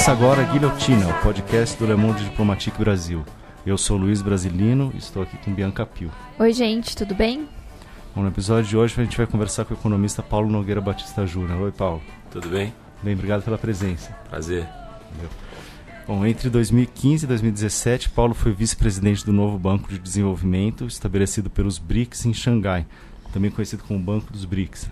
Começa agora a Guilhotina, o podcast do Le Monde Diplomatique Brasil. Eu sou Luiz Brasilino e estou aqui com Bianca Pio. Oi, gente, tudo bem? Bom, no episódio de hoje a gente vai conversar com o economista Paulo Nogueira Batista Júnior. Oi, Paulo. Tudo bem? Bem, obrigado pela presença. Prazer. Bom, entre 2015 e 2017, Paulo foi vice-presidente do novo Banco de Desenvolvimento, estabelecido pelos BRICS em Xangai, também conhecido como Banco dos BRICS.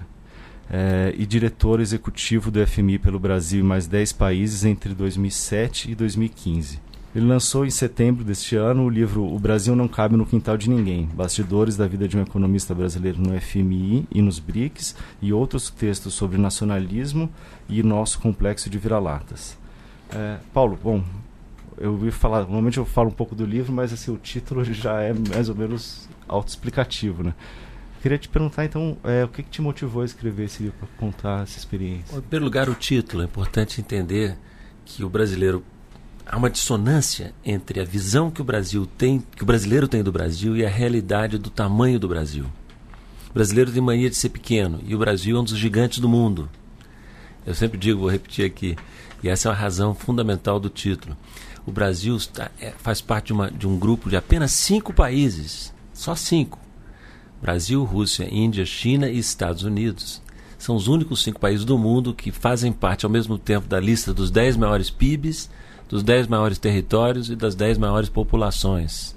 É, e diretor executivo do FMI pelo Brasil e mais 10 países entre 2007 e 2015. Ele lançou em setembro deste ano o livro O Brasil Não Cabe no Quintal de Ninguém Bastidores da Vida de um Economista Brasileiro no FMI e nos BRICS e outros textos sobre nacionalismo e nosso complexo de vira-latas. É, Paulo, bom, eu ouvi falar, normalmente eu falo um pouco do livro, mas assim, o título já é mais ou menos autoexplicativo, né? Queria te perguntar, então, é, o que, que, te motivou a escrever esse livro para contar essa experiência? Em primeiro lugar, o título. É importante entender que o brasileiro há uma dissonância entre a visão que o Brasil tem, que o brasileiro tem do Brasil e a realidade do tamanho do Brasil. O brasileiro tem mania de ser pequeno e o Brasil é um dos gigantes do mundo. Eu sempre digo, vou repetir aqui, e essa é a razão fundamental do título. O Brasil está, é, faz parte de, uma, de um grupo de apenas cinco países, só cinco, Brasil, Rússia, Índia, China e Estados Unidos. São os únicos cinco países do mundo que fazem parte ao mesmo tempo da lista dos dez maiores PIBs, dos dez maiores territórios e das dez maiores populações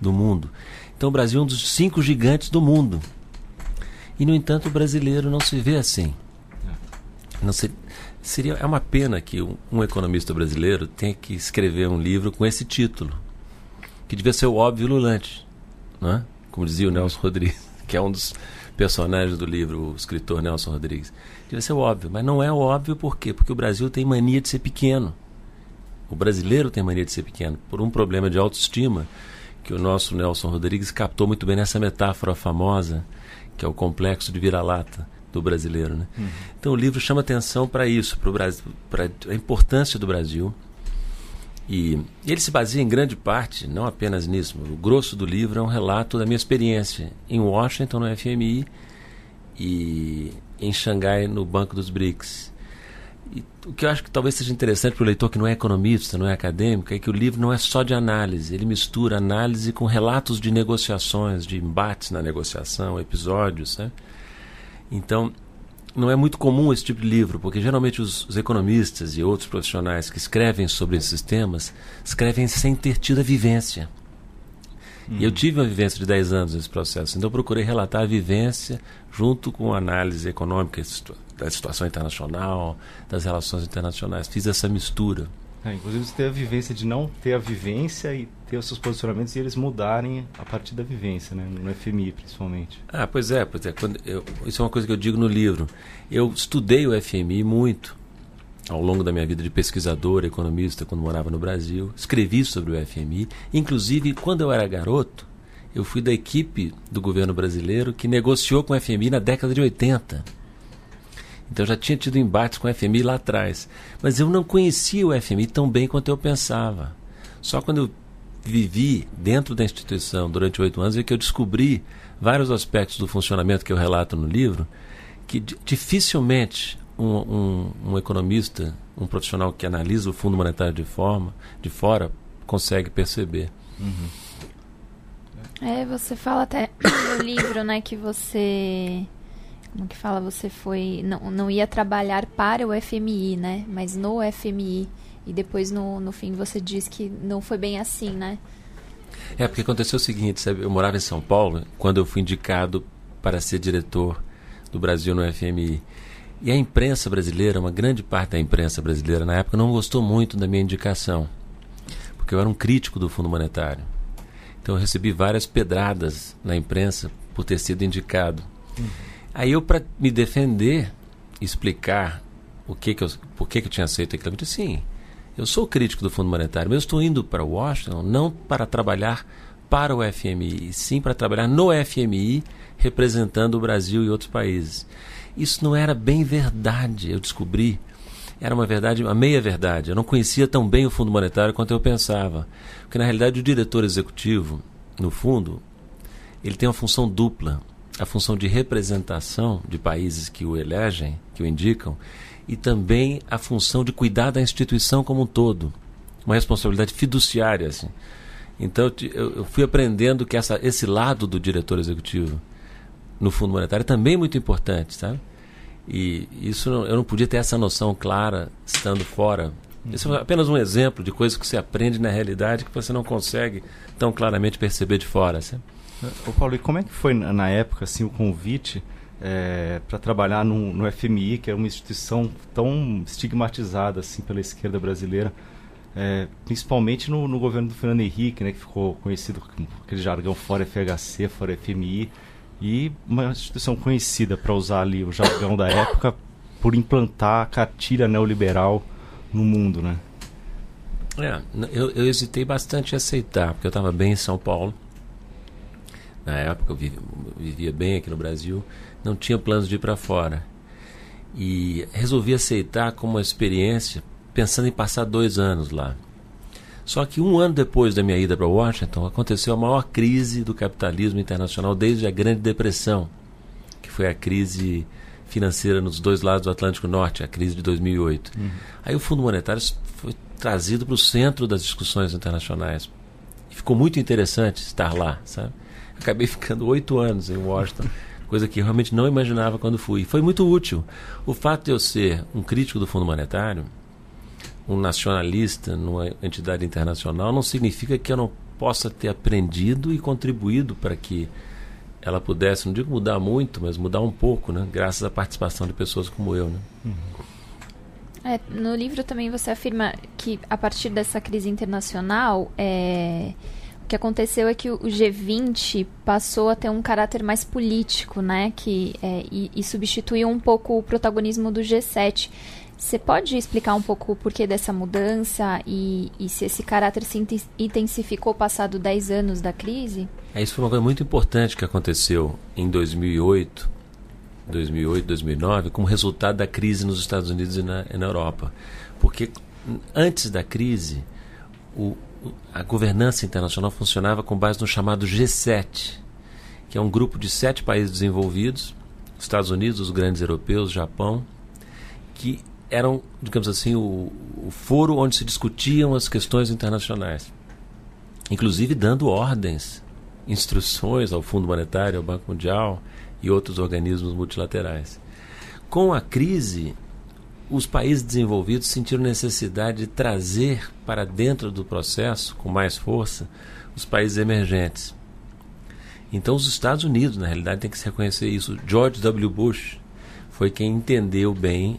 do mundo. Então o Brasil é um dos cinco gigantes do mundo. E, no entanto, o brasileiro não se vê assim. Não se, seria, é uma pena que um, um economista brasileiro tenha que escrever um livro com esse título, que devia ser o óbvio lulante. Não é? Como dizia o Nelson Rodrigues, que é um dos personagens do livro, o escritor Nelson Rodrigues. Deve ser óbvio, mas não é óbvio por quê? Porque o Brasil tem mania de ser pequeno. O brasileiro tem mania de ser pequeno, por um problema de autoestima que o nosso Nelson Rodrigues captou muito bem nessa metáfora famosa, que é o complexo de vira-lata do brasileiro. Né? Uhum. Então o livro chama atenção para isso, para a importância do Brasil, e ele se baseia em grande parte, não apenas nisso, o grosso do livro é um relato da minha experiência em Washington, no FMI, e em Xangai, no Banco dos BRICS. E o que eu acho que talvez seja interessante para o leitor que não é economista, não é acadêmico, é que o livro não é só de análise, ele mistura análise com relatos de negociações, de embates na negociação, episódios. Né? Então, não é muito comum esse tipo de livro, porque geralmente os, os, economistas e outros profissionais que escrevem sobre esses temas escrevem sem ter tido a vivência. Hum. E eu tive uma vivência de 10 anos nesse processo, então eu procurei relatar a vivência junto com a análise econômica da situação internacional, das relações internacionais. Fiz essa mistura. É, inclusive você teve a vivência de não ter a vivência e ter os seus posicionamentos e eles mudarem a partir da vivência, né? no FMI principalmente. Ah, pois é, pois é. Eu, isso é uma coisa que eu digo no livro. Eu estudei o FMI muito ao longo da minha vida de pesquisador, economista, quando morava no Brasil. Escrevi sobre o FMI. Inclusive, quando eu era garoto, eu fui da equipe do governo brasileiro que negociou com o FMI na década de 80 então já tinha tido embates com o FMI lá atrás. Mas eu não conhecia o FMI tão bem quanto eu pensava. Só quando eu vivi dentro da instituição durante oito anos é que eu descobri vários aspectos do funcionamento que eu relato no livro que dificilmente um, um, um economista, um profissional que analisa o Fundo Monetário de forma de fora consegue perceber. Uhum. É, você fala até no livro, né, que você como que fala, você foi, não, não ia trabalhar para o FMI, né, mas no FMI, e depois no, no fim você diz que não foi bem assim, né? É, porque aconteceu o seguinte, sabe, eu morava em São Paulo quando eu fui indicado para ser diretor do Brasil no FMI. E a imprensa brasileira, uma grande parte da imprensa brasileira na época não gostou muito da minha indicação, porque eu era um crítico do Fundo Monetário. Então eu recebi várias pedradas na imprensa por ter sido indicado. Uhum. Aí eu, para me defender, explicar o que que eu, por que, que eu tinha aceito aquilo, eu disse, sim, eu sou crítico do Fundo Monetário, mas eu estou indo para Washington não para trabalhar para o FMI, sim para trabalhar no FMI, representando o Brasil e outros países. Isso não era bem verdade, eu descobri. Era uma verdade, uma meia verdade. Eu não conhecia tão bem o Fundo Monetário quanto eu pensava. Porque, na realidade, o diretor executivo, no fundo, ele tem uma função dupla a função de representação de países que o elegem, que o indicam, e também a função de cuidar da instituição como um todo. Uma responsabilidade fiduciária. Assim. Então eu, fui aprendendo que essa, esse lado do diretor executivo no Fundo Monetário é também muito importante, sabe? E isso eu não podia ter essa noção clara estando fora. Isso é apenas um exemplo de coisas que você aprende na realidade que você não consegue tão claramente perceber de fora. Sabe? Ô Paulo, e como é que foi na época assim o convite é, para trabalhar no, no, FMI, que é uma instituição tão estigmatizada assim pela esquerda brasileira, é, principalmente no, no, governo do Fernando Henrique, né, que ficou conhecido com aquele jargão fora FHC, fora FMI, e uma instituição conhecida para usar ali o jargão da época por implantar a cartilha neoliberal no mundo, né? É, eu, eu hesitei bastante em aceitar, porque eu estava bem em São Paulo. Na época eu vivia, vivia bem aqui no Brasil, não tinha planos de ir para fora. E resolvi aceitar como uma experiência, pensando em passar dois anos lá. Só que um ano depois da minha ida para Washington, aconteceu a maior crise do capitalismo internacional desde a Grande Depressão, que foi a crise financeira nos dois lados do Atlântico Norte, a crise de 2008. Uhum. Aí o Fundo Monetário foi trazido para o centro das discussões internacionais. E ficou muito interessante estar lá, sabe? Acabei ficando oito anos em Washington, coisa que realmente não imaginava quando fui. Foi muito útil. O fato de eu ser um crítico do Fundo Monetário, um nacionalista numa entidade internacional, não significa que eu não possa ter aprendido e contribuído para que ela pudesse, não digo mudar muito, mas mudar um pouco, né? Graças à participação de pessoas como eu, né? Uhum. É, no livro também você afirma que a partir dessa crise internacional, é, o que aconteceu é que o G20 passou a ter um caráter mais político, né? Que, é, e, e substituiu um pouco o protagonismo do G7. Você pode explicar um pouco o porquê dessa mudança e, e se esse caráter se intensificou passado 10 anos da crise? É, isso foi uma coisa muito importante que aconteceu em 2008, 2008, 2009, como resultado da crise nos Estados Unidos e na, e na Europa. Porque antes da crise, o, a governança internacional funcionava com base no chamado G7, que é um grupo de sete países desenvolvidos, Estados Unidos, os grandes europeus, Japão, que eram, digamos assim, o, o foro onde se discutiam as questões internacionais, inclusive dando ordens, instruções ao Fundo Monetário, ao Banco Mundial e outros organismos multilaterais. Com a crise, os países desenvolvidos sentiram necessidade de trazer para dentro do processo, com mais força, os países emergentes. Então, os Estados Unidos, na realidade, tem que se reconhecer isso. George W. Bush foi quem entendeu bem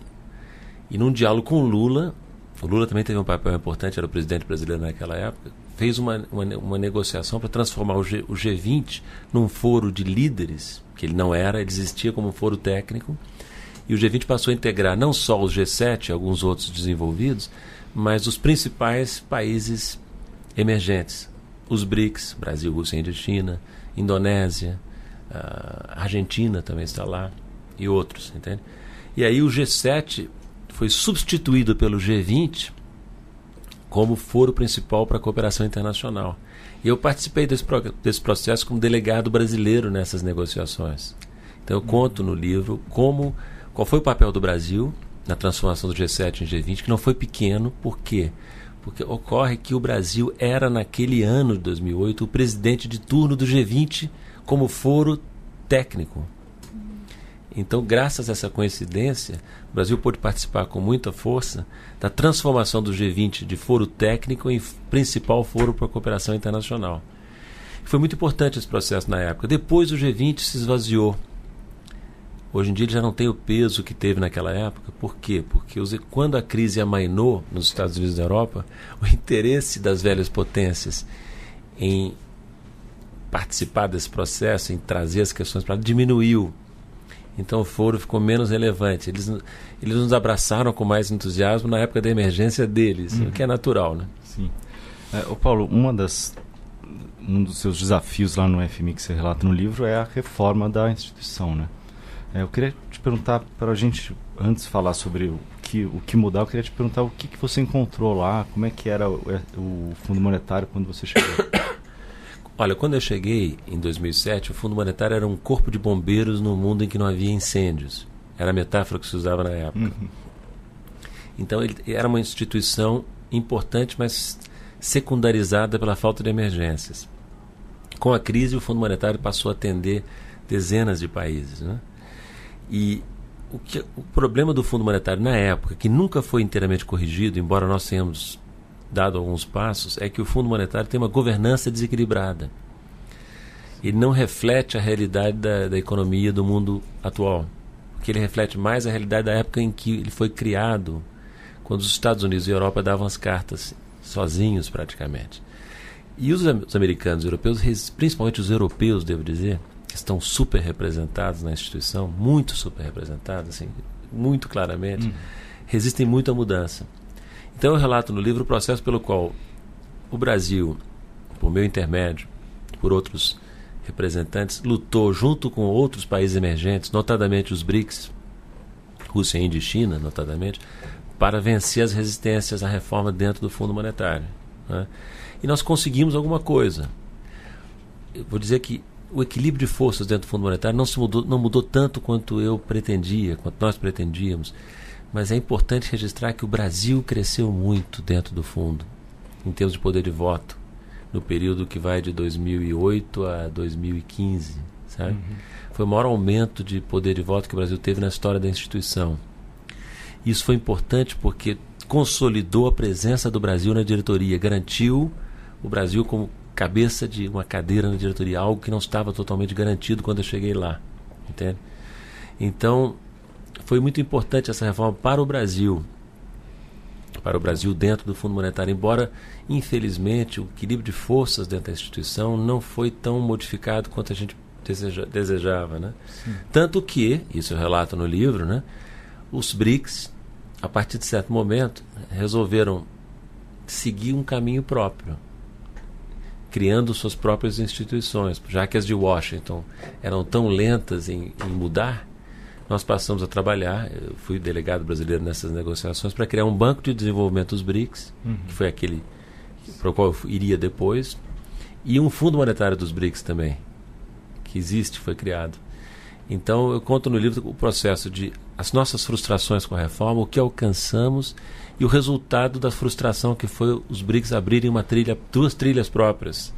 e num diálogo com Lula, o Lula também teve um papel importante, era o presidente brasileiro naquela época, fez uma, uma, uma negociação para transformar o, G, o G20 num foro de líderes, que ele não era, ele existia como foro técnico, e o G20 passou a integrar não só os G7 e alguns outros desenvolvidos, mas os principais países emergentes, os BRICS, Brasil, Rússia, Índia, China, Indonésia, Argentina também está lá, e outros, entende? E aí o G7 foi substituído pelo G20 como foro principal para a cooperação internacional. E eu participei desse, desse processo como delegado brasileiro nessas negociações. Então eu conto no livro como qual foi o papel do Brasil na transformação do G7 em G20, que não foi pequeno, por quê? Porque ocorre que o Brasil era, naquele ano de 2008, o presidente de turno do G20 como foro técnico. Então, graças a essa coincidência, o Brasil pôde participar com muita força da transformação do G20 de foro técnico em principal foro para a cooperação internacional. Foi muito importante esse processo na época. Depois o G20 se esvaziou. Hoje em dia ele já não tem o peso que teve naquela época. Por quê? Porque quando a crise amainou nos Estados Unidos e na Europa, o interesse das velhas potências em participar desse processo, em trazer as questões para diminuiu. Então o foro ficou menos relevante. Eles, eles nos abraçaram com mais entusiasmo na época da emergência deles, uhum. o que é natural, né? Sim. É, ô Paulo, uma das, um dos seus desafios lá no FMI que você relata no livro é a reforma da instituição, né? É, eu queria te perguntar, para a gente, antes de falar sobre o que, o que mudar, eu queria te perguntar o que, que você encontrou lá, como é que era o, o Fundo Monetário quando você chegou? Olha, quando eu cheguei em 2007, o Fundo Monetário era um corpo de bombeiros no mundo em que não havia incêndios. Era a metáfora que se usava na época. Uhum. Então, ele era uma instituição importante, mas secundarizada pela falta de emergências. Com a crise, o Fundo Monetário passou a atender dezenas de países. Né? E o, que, o problema do Fundo Monetário na época, que nunca foi inteiramente corrigido, embora nós tenhamos dado alguns passos, é que o Fundo Monetário tem uma governança desequilibrada. Ele não reflete a realidade da, da economia do mundo atual. Porque ele reflete mais a realidade da época em que ele foi criado, quando os Estados Unidos e a Europa davam as cartas sozinhos praticamente. E os, os americanos e europeus, principalmente os europeus, devo dizer, estão super representados na instituição, muito super representados, assim, muito claramente, uhum. resistem muito à mudança. Então eu relato no livro o processo pelo qual o Brasil, por meu intermédio, por outros representantes, lutou junto com outros países emergentes, notadamente os BRICS, Rússia, Índia e China, notadamente, para vencer as resistências à reforma dentro do Fundo Monetário. Né? E nós conseguimos alguma coisa. Eu vou dizer que o equilíbrio de forças dentro do Fundo Monetário não, se mudou, não mudou tanto quanto eu pretendia, quanto nós pretendíamos. Mas é importante registrar que o Brasil cresceu muito dentro do fundo, em termos de poder de voto, no período que vai de 2008 a 2015, sabe? Uhum. Foi o maior aumento de poder de voto que o Brasil teve na história da instituição. Isso foi importante porque consolidou a presença do Brasil na diretoria, garantiu o Brasil como cabeça de uma cadeira na diretoria, algo que não estava totalmente garantido quando eu cheguei lá, entende? Então, foi muito importante essa reforma para o Brasil, para o Brasil dentro do Fundo Monetário, embora infelizmente o equilíbrio de forças dentro da instituição não foi tão modificado quanto a gente deseja, desejava, né? Tanto que, isso eu relato no livro, né? Os BRICS, a partir de certo momento, resolveram seguir um caminho próprio, criando suas próprias instituições, já que as de Washington eram tão lentas em, em mudar, nós passamos a trabalhar, eu fui delegado brasileiro nessas negociações, para criar um banco de desenvolvimento dos BRICS, uhum. que foi aquele para o qual eu iria depois, e um fundo monetário dos BRICS também, que existe, foi criado. Então eu conto no livro o processo de as nossas frustrações com a reforma, o que alcançamos e o resultado da frustração que foi os BRICS abrirem uma trilha, duas trilhas próprias,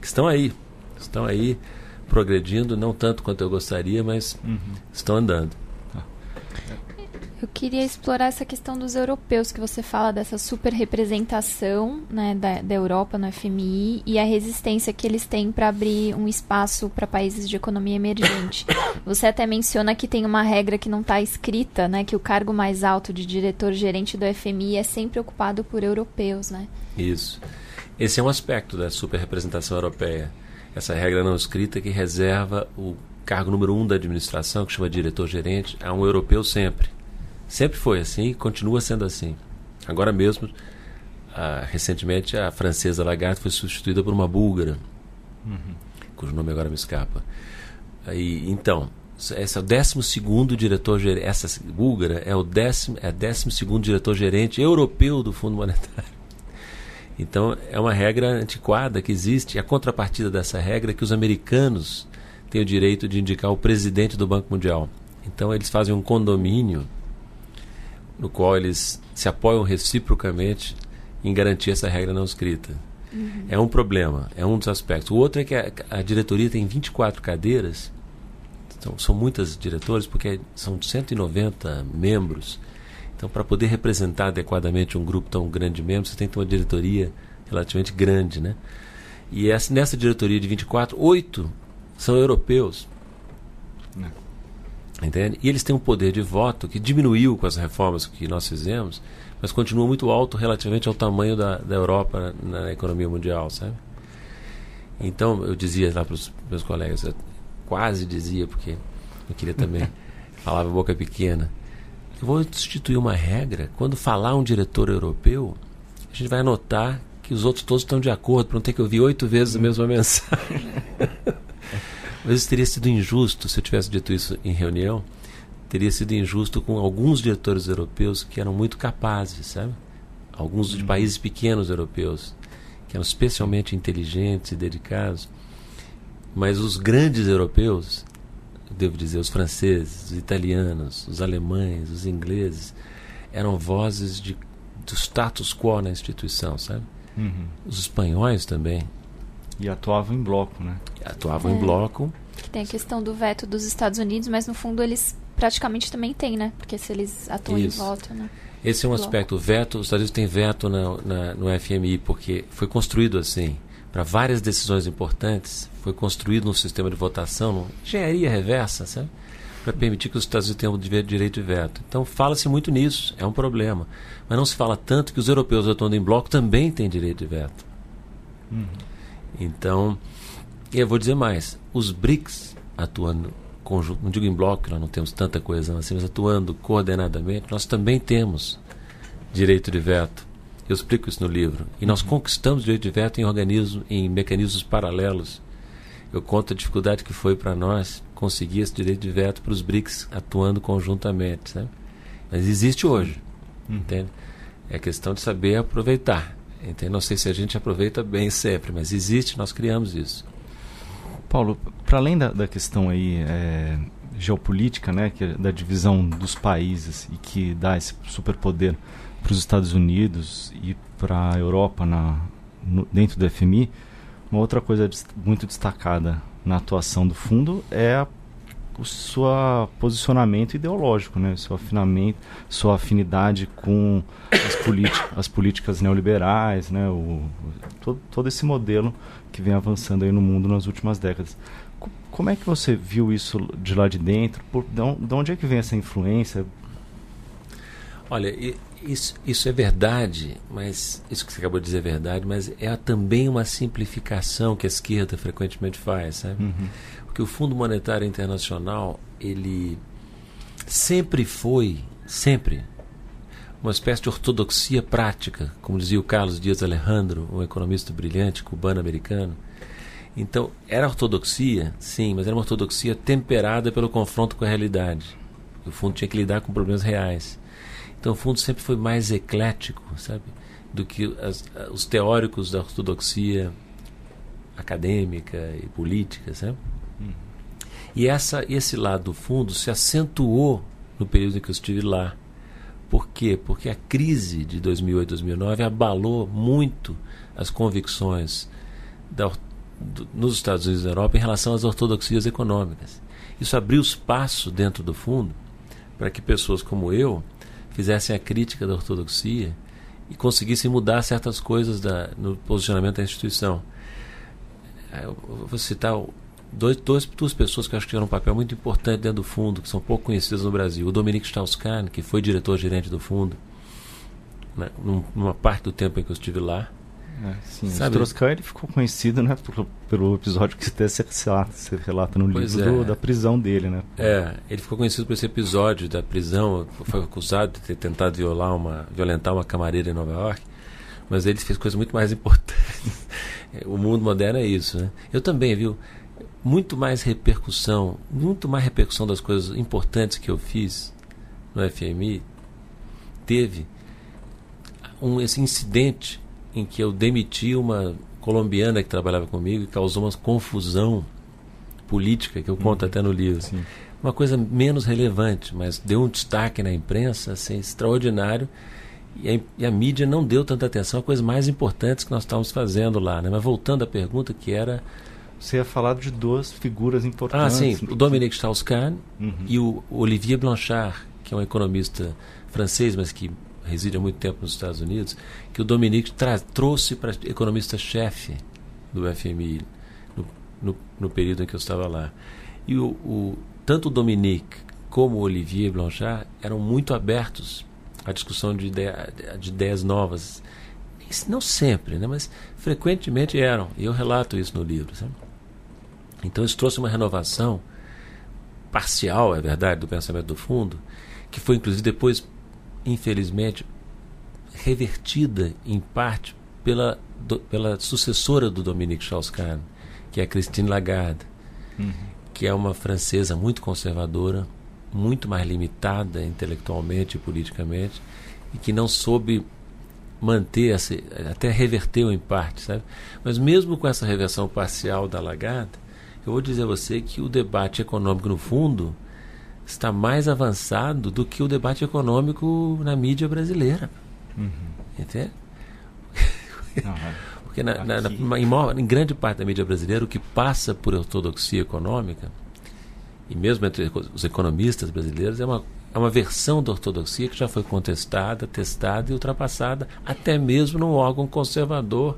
que estão aí, estão aí progredindo, não tanto quanto eu gostaria, mas uhum. estão andando. Eu queria explorar essa questão dos europeus, que você fala dessa super representação né, da, da Europa no FMI e a resistência que eles têm para abrir um espaço para países de economia emergente. Você até menciona que tem uma regra que não está escrita, né, que o cargo mais alto de diretor-gerente do FMI é sempre ocupado por europeus. Né? Isso. Esse é um aspecto da super representação europeia essa regra não escrita que reserva o cargo número um da administração, que chama diretor-gerente, a um europeu sempre. Sempre foi assim e continua sendo assim. Agora mesmo, a, recentemente, a francesa Lagarde foi substituída por uma búlgara, uhum. cujo nome agora me escapa. Aí, então, esse é o 12 diretor-gerente. Essa búlgara é o décimo, é 12 diretor-gerente europeu do Fundo Monetário. Então, é uma regra antiquada que existe. A contrapartida dessa regra é que os americanos têm o direito de indicar o presidente do Banco Mundial. Então, eles fazem um condomínio no qual eles se apoiam reciprocamente em garantir essa regra não escrita. Uhum. É um problema, é um dos aspectos. O outro é que a, a diretoria tem 24 cadeiras, então, são muitas diretores, porque são 190 membros. Então, para poder representar adequadamente um grupo tão grande de membros, você tem que ter uma diretoria relativamente grande, né? E essa, nessa diretoria de 24, oito são europeus. É. Entende? E eles têm um poder de voto que diminuiu com as reformas que nós fizemos, mas continua muito alto relativamente ao tamanho da, da Europa na, na economia mundial, sabe? Então, eu dizia lá para os meus colegas, quase dizia, porque eu queria também, falava boca pequena, eu vou instituir uma regra. Quando falar um diretor europeu, a gente vai anotar que os outros todos estão de acordo para não ter que ouvir oito vezes a mesma mensagem. Mas isso teria sido injusto se eu tivesse dito isso em reunião. Teria sido injusto com alguns diretores europeus que eram muito capazes, sabe? Alguns de uhum. países pequenos europeus, que eram especialmente inteligentes e dedicados. Mas os grandes europeus, devo dizer, os franceses, os italianos, os alemães, os ingleses, eram vozes de, do status quo na instituição, sabe? Uhum. Os espanhóis também. E atuavam em bloco, né? Atuavam é. em bloco. Tem a questão do veto dos Estados Unidos, mas no fundo eles praticamente também têm, né? Porque se eles atuam Isso. em voto, né? Esse é um bloco. aspecto. O veto, os Estados Unidos têm veto na, na, no FMI, porque foi construído assim. Para várias decisões importantes, foi construído um sistema de votação, engenharia reversa, sabe? Para permitir que os Estados Unidos tenham direito de veto. Então, fala-se muito nisso, é um problema. Mas não se fala tanto que os europeus atuando em bloco também têm direito de veto. Uhum. Então, eu vou dizer mais: os BRICS atuando conjunto, não digo em bloco, nós não temos tanta coesão assim, mas atuando coordenadamente, nós também temos direito de veto. Eu explico isso no livro. E nós uhum. conquistamos direito de veto em organismos, em mecanismos paralelos. Eu conto a dificuldade que foi para nós conseguir esse direito de veto para os BRICS atuando conjuntamente. Sabe? Mas existe hoje. Uhum. Entende? É questão de saber aproveitar. Entende? Não sei se a gente aproveita bem sempre, mas existe, nós criamos isso. Paulo, para além da, da, questão aí é, geopolítica, né, que é da divisão dos países e que dá esse superpoder para os Estados Unidos e para a Europa na, no, dentro do FMI, uma outra coisa muito destacada na atuação do fundo é a, o seu posicionamento ideológico, né, seu afinamento, sua afinidade com as, as políticas neoliberais, né, o, todo, todo esse modelo que vem avançando aí no mundo nas últimas décadas. Como é que você viu isso de lá de dentro? Por, de onde é que vem essa influência? Olha, isso, isso é verdade, mas isso que você acabou de dizer é verdade, mas é também uma simplificação que a esquerda frequentemente faz, sabe? Uhum. Porque o Fundo Monetário Internacional, ele sempre foi, sempre, uma espécie de ortodoxia prática, como dizia o Carlos Dias Alejandro, um economista brilhante cubano-americano. Então, era ortodoxia, sim, mas era uma ortodoxia temperada pelo confronto com a realidade. O fundo tinha que lidar com problemas reais. Então, o fundo sempre foi mais eclético, sabe, do que as, os teóricos da ortodoxia acadêmica e política, sabe? E essa, esse lado do fundo se acentuou no período em que eu estive lá. Por quê? Porque a crise de 2008 2009 abalou muito as convicções da, do, nos Estados Unidos e na Europa em relação às ortodoxias econômicas. Isso abriu espaço dentro do fundo para que pessoas como eu fizessem a crítica da ortodoxia e conseguissem mudar certas coisas da, no posicionamento da instituição. Eu vou citar dois, dois, duas pessoas que acho que tiveram um papel muito importante dentro do fundo, que são pouco conhecidas no Brasil. O Dominique Strauss-Kahn, que foi diretor-gerente do fundo, né, numa parte do tempo em que eu estive lá. É, sim, Sabe, o Strauss-Kahn ele ficou conhecido né, pelo, pelo episódio que até se relata, se relata no livro é. do, da prisão dele. Né? É, ele ficou conhecido por esse episódio da prisão, foi acusado de ter tentado violar uma, violentar uma camareira em Nova York, mas ele fez coisas muito mais importantes. o mundo moderno é isso. Né? Eu também, viu? Muito mais repercussão, muito mais repercussão das coisas importantes que eu fiz no FMI, teve um, esse incidente em que eu demiti uma colombiana que trabalhava comigo e causou uma confusão política, que eu conto uhum. até no livro. Sim. Uma coisa menos relevante, mas deu um destaque na imprensa assim, extraordinário. E a, e a, mídia não deu tanta atenção a coisas mais importantes que nós estávamos fazendo lá. Né? Mas voltando à pergunta que era você ia falar de duas figuras importantes. Ah, sim. O Dominique Strauss-Kahn uhum. e o Olivier Blanchard, que é um economista francês, mas que reside há muito tempo nos Estados Unidos, que o Dominique trouxe para economista-chefe do FMI no, no, no, período em que eu estava lá. E o, o, tanto o Dominique como o Olivier Blanchard eram muito abertos à discussão de, ideia, de ideias novas. Não sempre, né? mas frequentemente eram. E eu relato isso no livro. Sabe? Então isso trouxe uma renovação parcial, é verdade, do pensamento do fundo, que foi inclusive depois, infelizmente, revertida em parte pela, do, pela sucessora do Dominique Strauss-Kahn, que é a Christine Lagarde, uhum. que é uma francesa muito conservadora, muito mais limitada intelectualmente e politicamente, e que não soube manter, essa, até reverteu em parte, sabe? Mas mesmo com essa reversão parcial da Lagarde, Eu vou dizer a você que o debate econômico, no fundo, está mais avançado do que o debate econômico na mídia brasileira. Uhum. Entende? Não, é. Porque na, na, na, em, em, grande parte da mídia brasileira, o que passa por ortodoxia econômica, e mesmo entre os economistas brasileiros, é uma, é uma versão da ortodoxia que já foi contestada, testada e ultrapassada, até mesmo num órgão conservador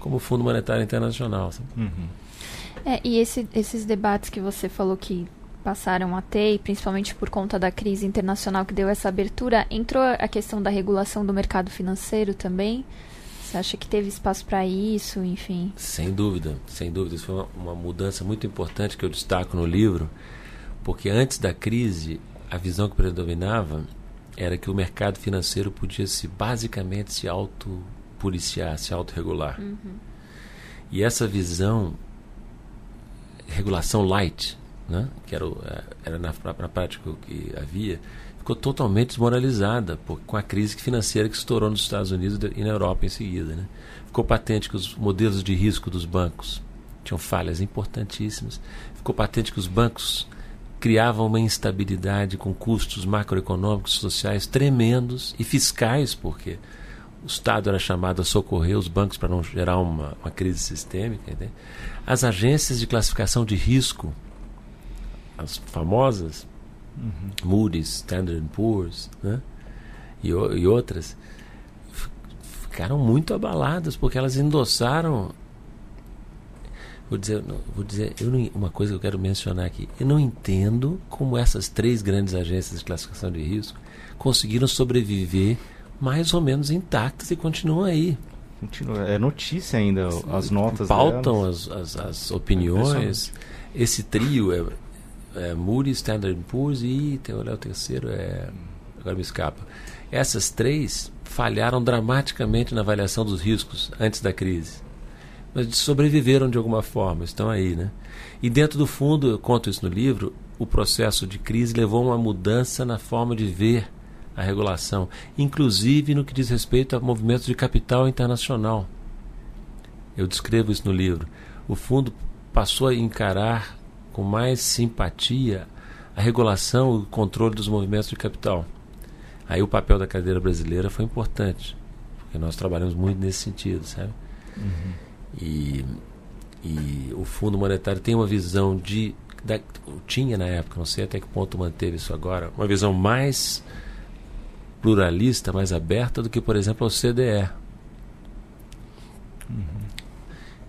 como o Fundo Monetário Internacional. Uhum. É, e esse, esses debates que você falou que passaram a ter, e principalmente por conta da crise internacional que deu essa abertura, entrou a questão da regulação do mercado financeiro também? Você acha que teve espaço para isso, enfim? Sem dúvida, sem dúvida. Isso foi uma, uma, mudança muito importante que eu destaco no livro, porque antes da crise, a visão que predominava era que o mercado financeiro podia se basicamente se auto-policiar, se autorregular. Uhum. E essa visão, regulação light, né, que era, é, era na, na prática o que havia, ficou totalmente desmoralizada por, com a crise financeira que estourou nos Estados Unidos e na Europa em seguida. Né? Ficou patente que os modelos de risco dos bancos tinham falhas importantíssimas. Ficou patente que os bancos criavam uma instabilidade com custos macroeconômicos, sociais tremendos e fiscais, porque o Estado era chamado a socorrer os bancos para não gerar uma, uma crise sistêmica. Entende? As agências de classificação de risco, as famosas, uhum. Moody's, Standard Poor's, né? E, e outras, ficaram muito abaladas porque elas endossaram vou dizer, vou dizer eu não, uma coisa que eu quero mencionar aqui. Eu não entendo como essas três grandes agências de classificação de risco conseguiram sobreviver mais ou menos intactas e continuam aí. Continua. É notícia ainda, as notas. Pautam as, as, as, opiniões. Esse trio é é, Moody, Standard Poor's e tem o terceiro, é, agora me escapa. Essas três falharam dramaticamente na avaliação dos riscos antes da crise. Mas sobreviveram de alguma forma, estão aí, né? E dentro do fundo, eu conto isso no livro, o processo de crise levou a uma mudança na forma de ver a regulação, inclusive no que diz respeito a movimentos de capital internacional. Eu descrevo isso no livro. O fundo passou a encarar com mais simpatia a regulação e o controle dos movimentos de capital. Aí o papel da cadeira brasileira foi importante, porque nós trabalhamos muito nesse sentido, sabe? Uhum. E, e o Fundo Monetário tem uma visão de. Da, tinha na época, não sei até que ponto manteve isso agora, uma visão mais pluralista, mais aberta do que, por exemplo, a OCDE. Uhum.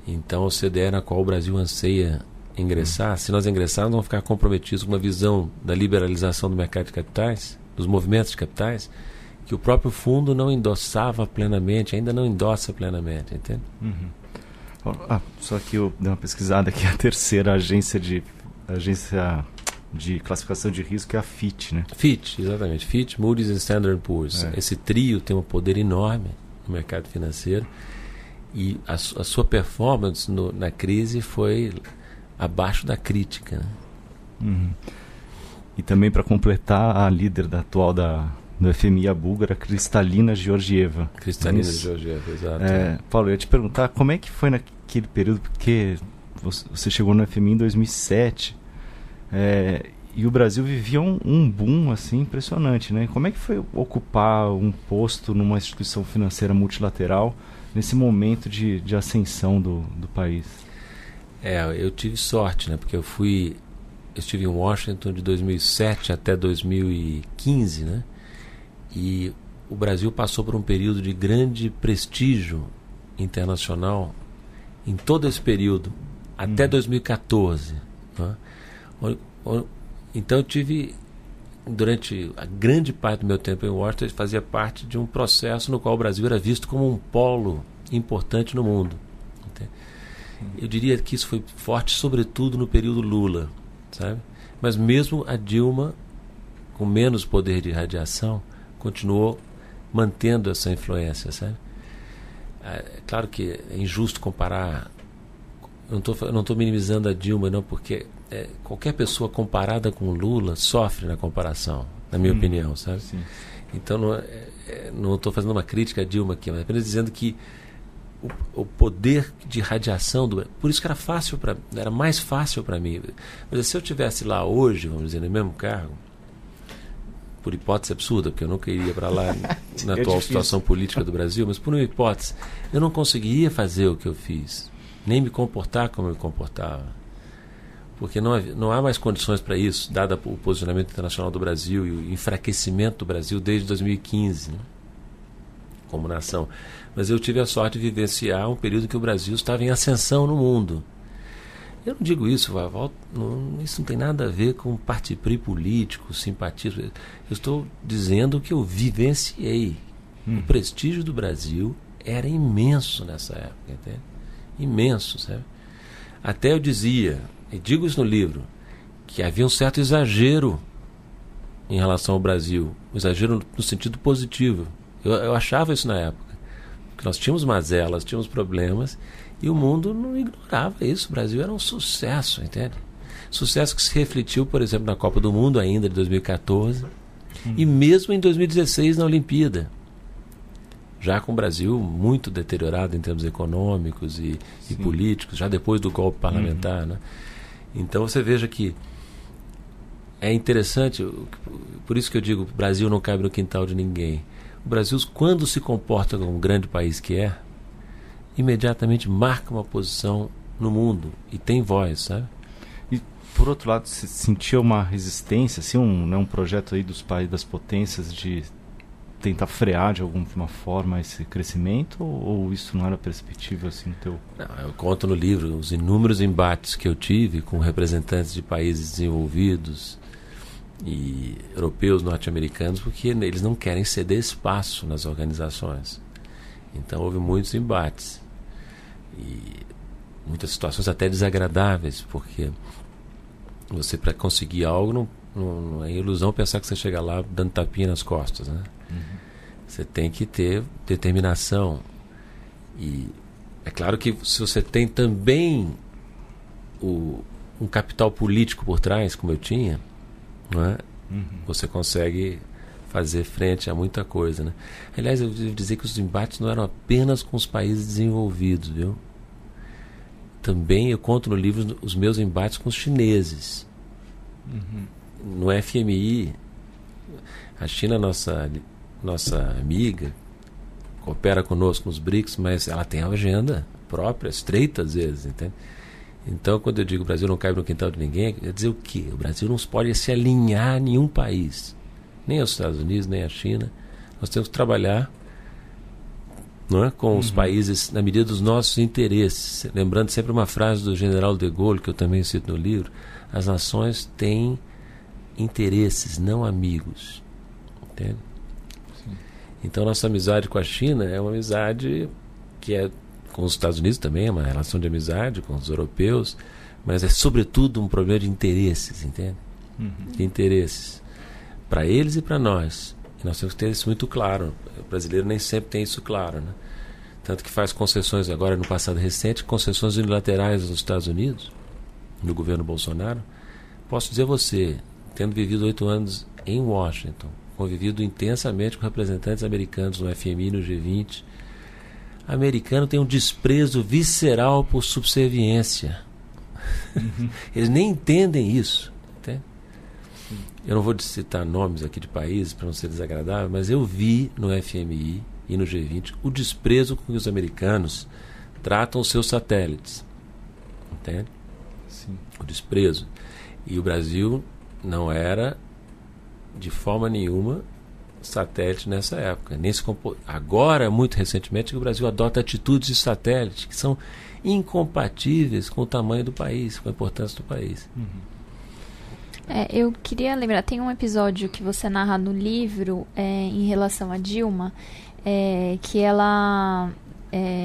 Então, a OCDE, na qual o Brasil anseia ingressar, se nós ingressarmos, vamos ficar comprometidos com uma visão da liberalização do mercado de capitais, dos movimentos de capitais, que o próprio fundo não endossava plenamente, ainda não endossa plenamente, entende? Uhum. Ah, só que eu dei uma pesquisada aqui, a terceira agência de agência de classificação de risco é a FIT, né? FIT, exatamente. FIT, Moody's e Standard Poor's. É. Esse trio tem um poder enorme no mercado financeiro e a, a sua performance no, na crise foi abaixo da crítica. Né? Uhum. E também para completar a líder da atual da do FMI, a búlgara Cristalina Georgieva. Cristalina Mas, Georgieva, exato. É, Paulo, eu ia te perguntar como é que foi naquele período, porque você chegou no FMI em 2007 é, e o Brasil vivia um, um, boom assim impressionante, né? Como é que foi ocupar um posto numa instituição financeira multilateral nesse momento de, de ascensão do, do país? É, eu tive sorte, né? Porque eu fui. Eu estive em Washington de 2007 até 2015, né? E o Brasil passou por um período de grande prestígio internacional em todo esse período, até 2014. Né? Então eu tive, durante a grande parte do meu tempo em Washington, fazia parte de um processo no qual o Brasil era visto como um polo importante no mundo. Eu diria que isso foi forte, sobretudo no período Lula, sabe? Mas mesmo a Dilma, com menos poder de radiação, continuou mantendo essa influência, sabe? É claro que é injusto comparar. Eu não estou minimizando a Dilma, não, porque é, qualquer pessoa comparada com Lula sofre na comparação, na minha hum, opinião, sabe? Sim. Então não é, é, estou fazendo uma crítica a Dilma aqui, mas apenas dizendo que o, o, poder de radiação do por isso que era fácil para era mais fácil para mim mas se eu tivesse lá hoje vamos dizer no mesmo cargo por hipótese absurda porque eu nunca iria para lá na atual situação política do Brasil mas por uma hipótese eu não conseguiria fazer o que eu fiz nem me comportar como eu me comportava porque não, não há mais condições para isso dado o posicionamento internacional do Brasil e o enfraquecimento do Brasil desde 2015 né? como nação mas eu tive a sorte de vivenciar um período em que o Brasil estava em ascensão no mundo. Eu não digo isso, não, isso não tem nada a ver com partipri político, simpatismo. Eu estou dizendo que eu vivenciei. Hum. O prestígio do Brasil era imenso nessa época, entende? Imenso, sabe? Até eu dizia, e digo isso no livro, que havia um certo exagero em relação ao Brasil. Um exagero no sentido positivo. Eu, eu achava isso na época. Nós tínhamos mazelas, tínhamos problemas e o mundo não ignorava isso. O Brasil era um sucesso, entende? Sucesso que se refletiu, por exemplo, na Copa do Mundo ainda de 2014 hum. e mesmo em 2016 na Olimpíada. Já com o Brasil muito deteriorado em termos econômicos e, e políticos, já depois do golpe parlamentar. Uhum. Né? Então você veja que é interessante, por isso que eu digo, o Brasil não cabe no quintal de ninguém. O Brasil, quando se comporta como um grande país que é, imediatamente marca uma posição no mundo e tem voz, sabe? E por outro lado, se sentia uma resistência, assim, um, né, um projeto aí dos países das potências de tentar frear de alguma forma esse crescimento ou, ou isso não era perspectiva assim no teu? Não, eu conto no livro os inúmeros embates que eu tive com representantes de países desenvolvidos, e europeus, norte-americanos, porque eles não querem ceder espaço nas organizações. Então houve muitos embates e muitas situações até desagradáveis, porque você para conseguir algo não, não, é ilusão pensar que você chega lá dando tapinha nas costas, né? Uhum. Você tem que ter determinação e é claro que se você tem também o, um capital político por trás, como eu tinha, é? Uhum. Você consegue fazer frente a muita coisa, né? Aliás, eu devo dizer que os embates não eram apenas com os países desenvolvidos, viu? Também eu conto no livro os meus embates com os chineses. Uhum. No FMI, a China, nossa nossa amiga, coopera conosco nos BRICS, mas ela tem a agenda própria, estreita às vezes, entende? Então, quando eu digo o Brasil não cai no quintal de ninguém, quer dizer o quê? O Brasil não pode se alinhar a nenhum país, nem aos Estados Unidos, nem à China. Nós temos que trabalhar não é, com uhum. os países na medida dos nossos interesses. Lembrando sempre uma frase do general de Gaulle, que eu também cito no livro: as nações têm interesses, não amigos. Entende? Então, nossa amizade com a China é uma amizade que é com os Estados Unidos também, é uma relação de amizade com os europeus, mas é sobretudo um problema de interesses, entende? Uhum. De interesses. Para eles e para nós. E nós temos que ter isso muito claro. O brasileiro nem sempre tem isso claro, né? Tanto que faz concessões agora no passado recente, concessões unilaterais aos Estados Unidos, no governo Bolsonaro. Posso dizer a você, tendo vivido oito anos em Washington, convivido intensamente com representantes americanos no FMI, no G20, americano tem um desprezo visceral por subserviência. Uhum. Eles nem entendem isso. Entende? Eu não vou citar nomes aqui de países para não ser desagradável, mas eu vi no FMI e no G20 o desprezo com que os americanos tratam os seus satélites. Entende? Sim. O desprezo. E o Brasil não era de forma nenhuma satélite nessa época. Nesse Agora, muito recentemente, o Brasil adota atitudes de satélite que são incompatíveis com o tamanho do país, com a importância do país. Uhum. É, eu queria lembrar, tem um episódio que você narra no livro é, em relação a Dilma, é, que ela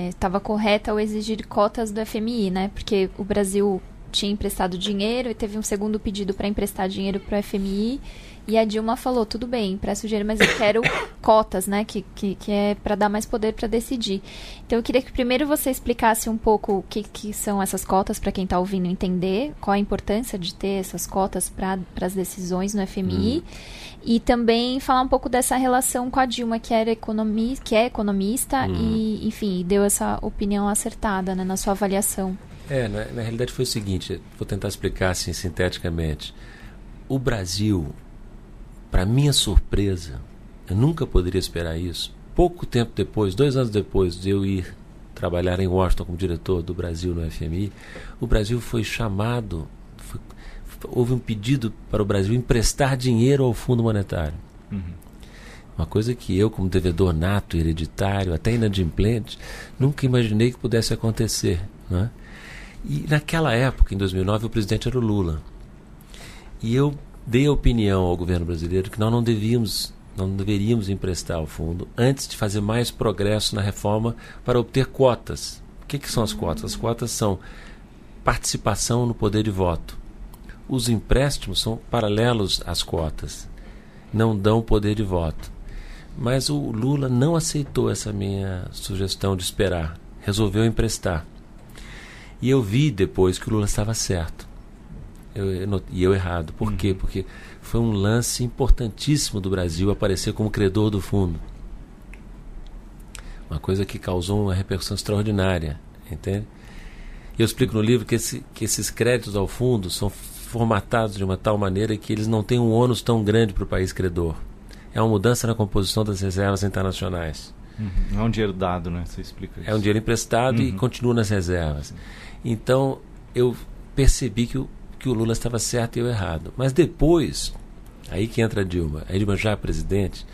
estava é, correta ao exigir cotas do FMI, né? Porque o Brasil tinha emprestado dinheiro e teve um segundo pedido para emprestar dinheiro para o FMI. E a Dilma falou: tudo bem, o dinheiro, mas eu quero cotas, né? Que, que, que é para dar mais poder para decidir. Então eu queria que primeiro você explicasse um pouco o que, que são essas cotas para quem está ouvindo entender, qual a importância de ter essas cotas para as decisões no FMI. Hum. E também falar um pouco dessa relação com a Dilma, que, era economi que é economista hum. e, enfim, deu essa opinião acertada né, na sua avaliação. É, na, na realidade foi o seguinte, vou tentar explicar assim sinteticamente. O Brasil, para minha surpresa, eu nunca poderia esperar isso. Pouco tempo depois, dois anos depois de eu ir trabalhar em Washington como diretor do Brasil no FMI, o Brasil foi chamado, foi, houve um pedido para o Brasil emprestar dinheiro ao Fundo Monetário. Uhum. Uma coisa que eu, como devedor nato, hereditário, até inadimplente, nunca imaginei que pudesse acontecer. Né? E naquela época, em 2009, o presidente era o Lula. E eu dei a opinião ao governo brasileiro que nós não devíamos, não deveríamos emprestar ao fundo antes de fazer mais progresso na reforma para obter cotas. O que, que são as cotas? As cotas são participação no poder de voto. Os empréstimos são paralelos às cotas, não dão poder de voto. Mas o Lula não aceitou essa minha sugestão de esperar, resolveu emprestar. E eu vi depois que o Lula estava certo. Eu, eu, e eu errado. Por uhum. quê? Porque foi um lance importantíssimo do Brasil aparecer como credor do fundo. Uma coisa que causou uma repercussão extraordinária. Entende? Eu explico no livro que, esse, que esses créditos ao fundo são formatados de uma tal maneira que eles não têm um ônus tão grande para o país credor. É uma mudança na composição das reservas internacionais. Uhum. É um dinheiro dado, né? Você explica isso. É um dinheiro emprestado uhum. e continua nas reservas. Então, eu percebi que o, que o Lula estava certo e eu errado. Mas depois, aí que entra a Dilma, a Dilma já presidente,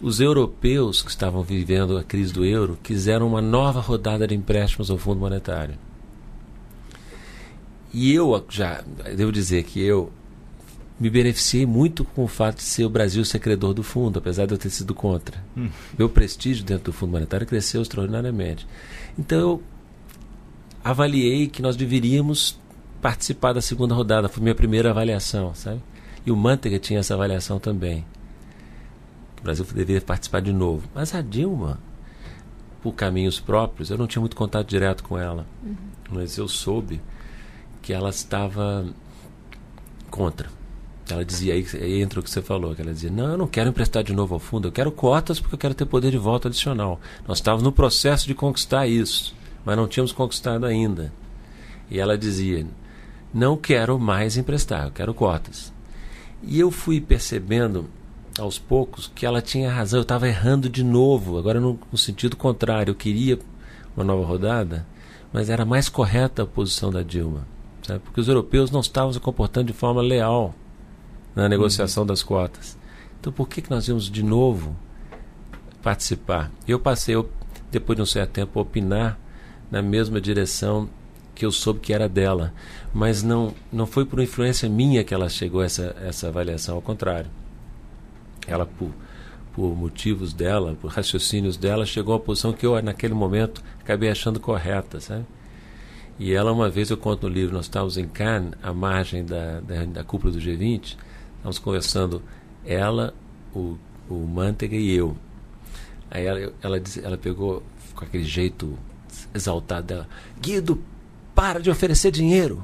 os europeus que estavam vivendo a crise do euro quiseram uma nova rodada de empréstimos ao Fundo Monetário. E eu já, devo dizer que eu me beneficiei muito com o fato de ser o Brasil ser credor do fundo, apesar de eu ter sido contra. Hum. Meu prestígio dentro do Fundo Monetário cresceu extraordinariamente. Então eu avaliei que nós deveríamos participar da segunda rodada. Foi minha primeira avaliação, sabe? E o Manteiga tinha essa avaliação também. O Brasil deveria participar de novo. Mas a Dilma, por caminhos próprios, eu não tinha muito contato direto com ela. Uhum. Mas eu soube que ela estava contra. Ela dizia, aí, aí entra o que você falou, que ela dizia, não, eu não quero emprestar de novo ao fundo, eu quero cotas porque eu quero ter poder de voto adicional. Nós estávamos no processo de conquistar isso mas não tínhamos conquistado ainda. E ela dizia: Não quero mais emprestar, eu quero cotas. E eu fui percebendo aos poucos que ela tinha razão, eu estava errando de novo, agora no, no, sentido contrário. Eu queria uma nova rodada, mas era mais correta a posição da Dilma, sabe? porque os europeus não estavam se comportando de forma leal na negociação uhum. das cotas. Então por que, que nós íamos de novo participar? Eu passei, eu, depois de um certo tempo, a opinar na mesma direção que eu soube que era dela. Mas não, não foi por influência minha que ela chegou a essa, essa avaliação, ao contrário. Ela, por, por motivos dela, por raciocínios dela, chegou à posição que eu, naquele momento, acabei achando correta, sabe? E ela, uma vez, eu conto no livro, nós estávamos em Cannes, à margem da, da, da cúpula do G20, estávamos conversando, ela, o, o Manteiga e eu. Aí ela, ela, ela pegou com aquele jeito exaltada dela: Guido, para de oferecer dinheiro.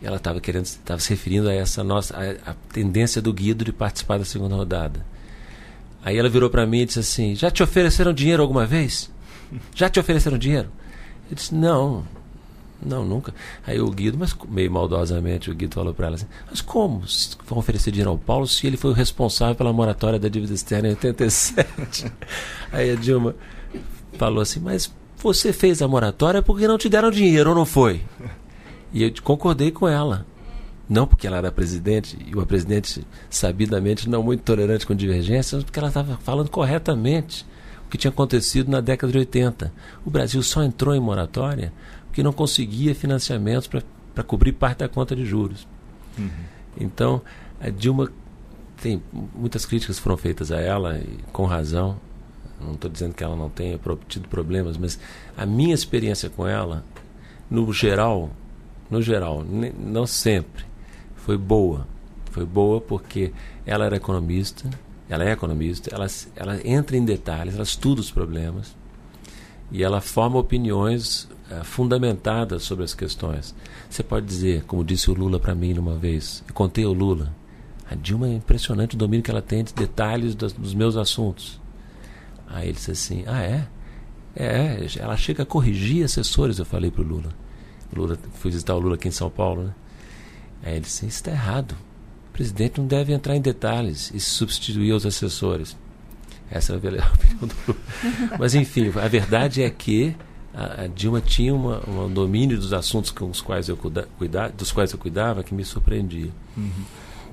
E ela estava querendo, estava se referindo a essa nossa, a, a, tendência do Guido de participar da segunda rodada. Aí ela virou para mim e disse assim: Já te ofereceram dinheiro alguma vez? Já te ofereceram dinheiro? Eu disse: Não, não, nunca. Aí o Guido, mas meio maldosamente, o Guido falou para ela assim: Mas como vão oferecer dinheiro ao Paulo se ele foi o responsável pela moratória da dívida externa em 87? Aí a Dilma falou assim: Mas você fez a moratória porque não te deram dinheiro, ou não foi? E eu concordei com ela. Não porque ela era presidente, e uma presidente sabidamente não muito tolerante com divergências, mas porque ela estava falando corretamente o que tinha acontecido na década de 80. O Brasil só entrou em moratória porque não conseguia financiamentos para cobrir parte da conta de juros. Uhum. Então, a Dilma tem muitas críticas foram feitas a ela, e com razão, não estou dizendo que ela não tenha tido problemas, mas a minha experiência com ela, no geral, no geral, não sempre, foi boa. Foi boa porque ela era economista, ela é economista, ela, ela entra em detalhes, ela estuda os problemas e ela forma opiniões uh, fundamentadas sobre as questões. Você pode dizer, como disse o Lula para mim uma vez, eu contei ao Lula, a Dilma é impressionante o domínio que ela tem de detalhes dos meus assuntos. Aí ele disse assim: Ah, é? É, ela chega a corrigir assessores, eu falei para o Lula. Lula. Fui visitar o Lula aqui em São Paulo, né? Aí ele disse: Isso está errado. O presidente não deve entrar em detalhes e substituir os assessores. Essa é a opinião do Lula. Mas, enfim, a verdade é que a, Dilma tinha uma, um domínio dos assuntos com os quais eu cuida, dos quais eu cuidava que me surpreendia. Uhum.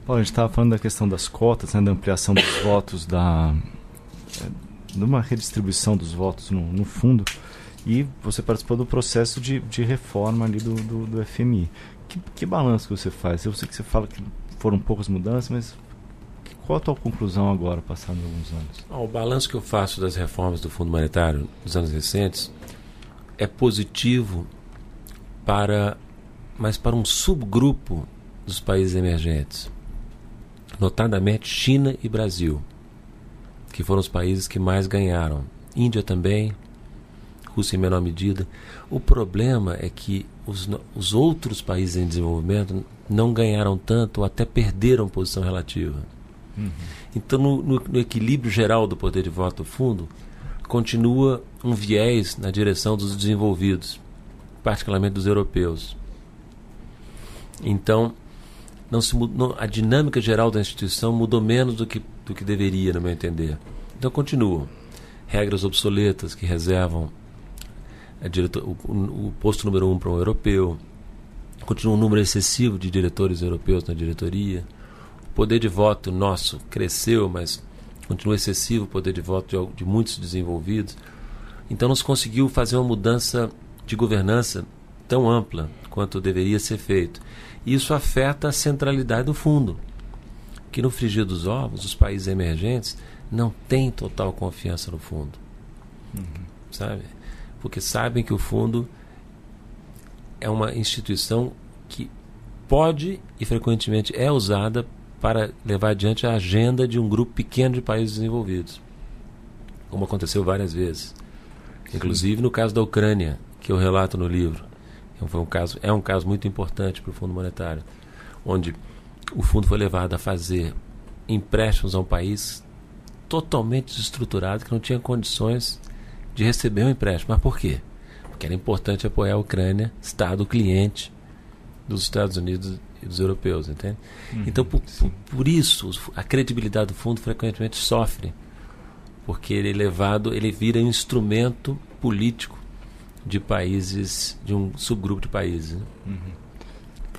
Paulo, a gente estava falando da questão das cotas, né, da ampliação dos votos, da é, de uma redistribuição dos votos no, no, fundo, e você participou do processo de, de reforma ali do, do, do FMI. Que, que balanço que você faz? Eu sei que você fala que foram poucas mudanças, mas qual a tua conclusão agora, passando alguns anos? O balanço que eu faço das reformas do Fundo Monetário nos anos recentes é positivo para, mas para um subgrupo dos países emergentes notadamente China e Brasil, que foram os países que mais ganharam. Índia também, Rússia em menor medida. O problema é que os, os outros países em desenvolvimento não ganharam tanto ou até perderam posição relativa. Uhum. Então, no, no, no equilíbrio geral do poder de voto do fundo, continua um viés na direção dos desenvolvidos, particularmente dos europeus. Então, não se não, a dinâmica geral da instituição mudou menos do que, do que deveria, no meu entender. Então, continuam. Regras obsoletas que reservam diretor, o, o, posto número um para um europeu. Continua um número excessivo de diretores europeus na diretoria. O poder de voto nosso cresceu, mas continua excessivo o poder de voto de, de muitos desenvolvidos. Então, não se conseguiu fazer uma mudança de governança tão ampla quanto deveria ser feito. Isso afeta a centralidade do fundo, que no frigir dos ovos, os países emergentes não têm total confiança no fundo. Uhum. Sabe? Porque sabem que o fundo é uma instituição que pode e frequentemente é usada para levar adiante a agenda de um grupo pequeno de países desenvolvidos, como aconteceu várias vezes. Inclusive no caso da Ucrânia, que eu relato no livro. Então, foi um caso, é um caso muito importante para o Fundo Monetário, onde o fundo foi levado a fazer empréstimos a um país totalmente desestruturado, que não tinha condições de receber um empréstimo. Mas por quê? Porque era importante apoiar a Ucrânia, Estado cliente dos Estados Unidos e dos europeus, entende? Uhum, então, por, por, por, isso, a credibilidade do fundo frequentemente sofre, porque ele é levado, ele vira um instrumento político de países, de um subgrupo de países. Né? Uhum.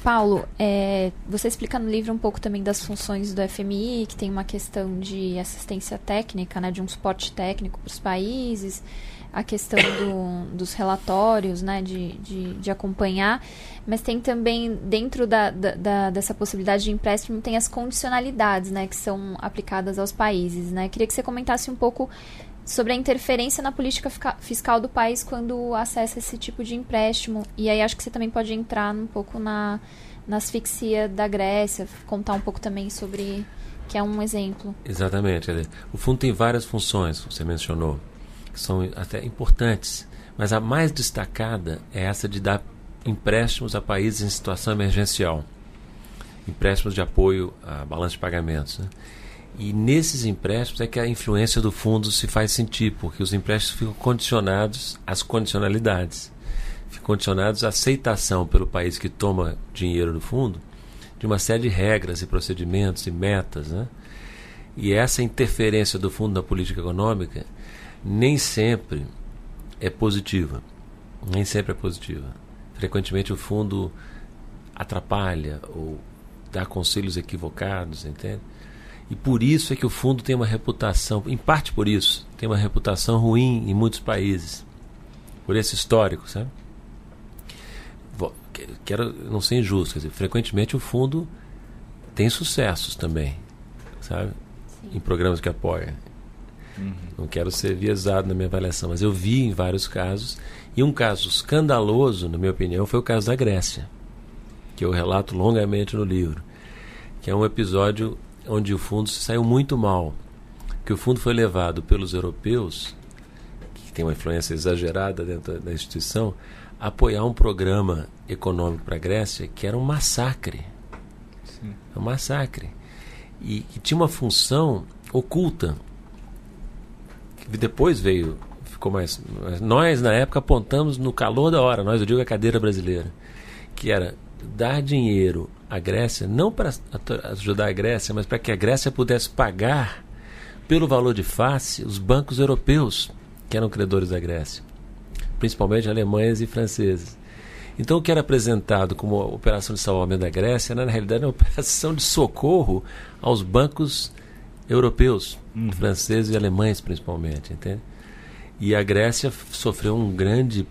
Paulo, é, você explica no livro um pouco também das funções do FMI, que tem uma questão de assistência técnica, né, de um suporte técnico para os países, a questão do, dos relatórios, né, de, de, de, acompanhar, mas tem também, dentro da, da, dessa possibilidade de empréstimo, tem as condicionalidades, né, que são aplicadas aos países, né. Queria que você comentasse um pouco sobre a interferência na política fiscal do país quando acessa esse tipo de empréstimo. E aí acho que você também pode entrar um pouco na, na asfixia da Grécia, contar um pouco também sobre que é um exemplo. Exatamente. O fundo tem várias funções, você mencionou, que são até importantes, mas a mais destacada é essa de dar empréstimos a países em situação emergencial, empréstimos de apoio a balanço de pagamentos. Né? E nesses empréstimos é que a influência do fundo se faz sentir, porque os empréstimos ficam condicionados às condicionalidades. Ficam condicionados à aceitação pelo país que toma dinheiro do fundo de uma série de regras e procedimentos e metas. Né? E essa interferência do fundo na política econômica nem sempre é positiva. Nem sempre é positiva. Frequentemente o fundo atrapalha ou dá conselhos equivocados, entende? E por isso é que o fundo tem uma reputação, em parte por isso, tem uma reputação ruim em muitos países. Por esse histórico, sabe? Quero não ser injusto, quer dizer, frequentemente o fundo tem sucessos também, sabe? Sim. Em programas que apoia. Uhum. Não quero ser viesado na minha avaliação, mas eu vi em vários casos, e um caso escandaloso, na minha opinião, foi o caso da Grécia. que eu relato longamente no livro, que é um episódio onde o fundo saiu muito mal, que o fundo foi levado pelos europeus, que tem uma influência exagerada dentro da instituição, a apoiar um programa econômico para a Grécia que era um massacre. Sim. Um massacre. E que tinha uma função oculta. Que depois veio, ficou mais. Nós, na época, apontamos no calor da hora, nós, eu digo a cadeira brasileira, que era dar dinheiro à Grécia, não para ajudar a Grécia, mas para que a Grécia pudesse pagar pelo valor de face os bancos europeus que eram credores da Grécia, principalmente alemães e franceses. Então, o que era apresentado como operação de salvamento da Grécia, na realidade, era uma operação de socorro aos bancos europeus, uhum. franceses e alemães principalmente, entende? E a Grécia sofreu um grande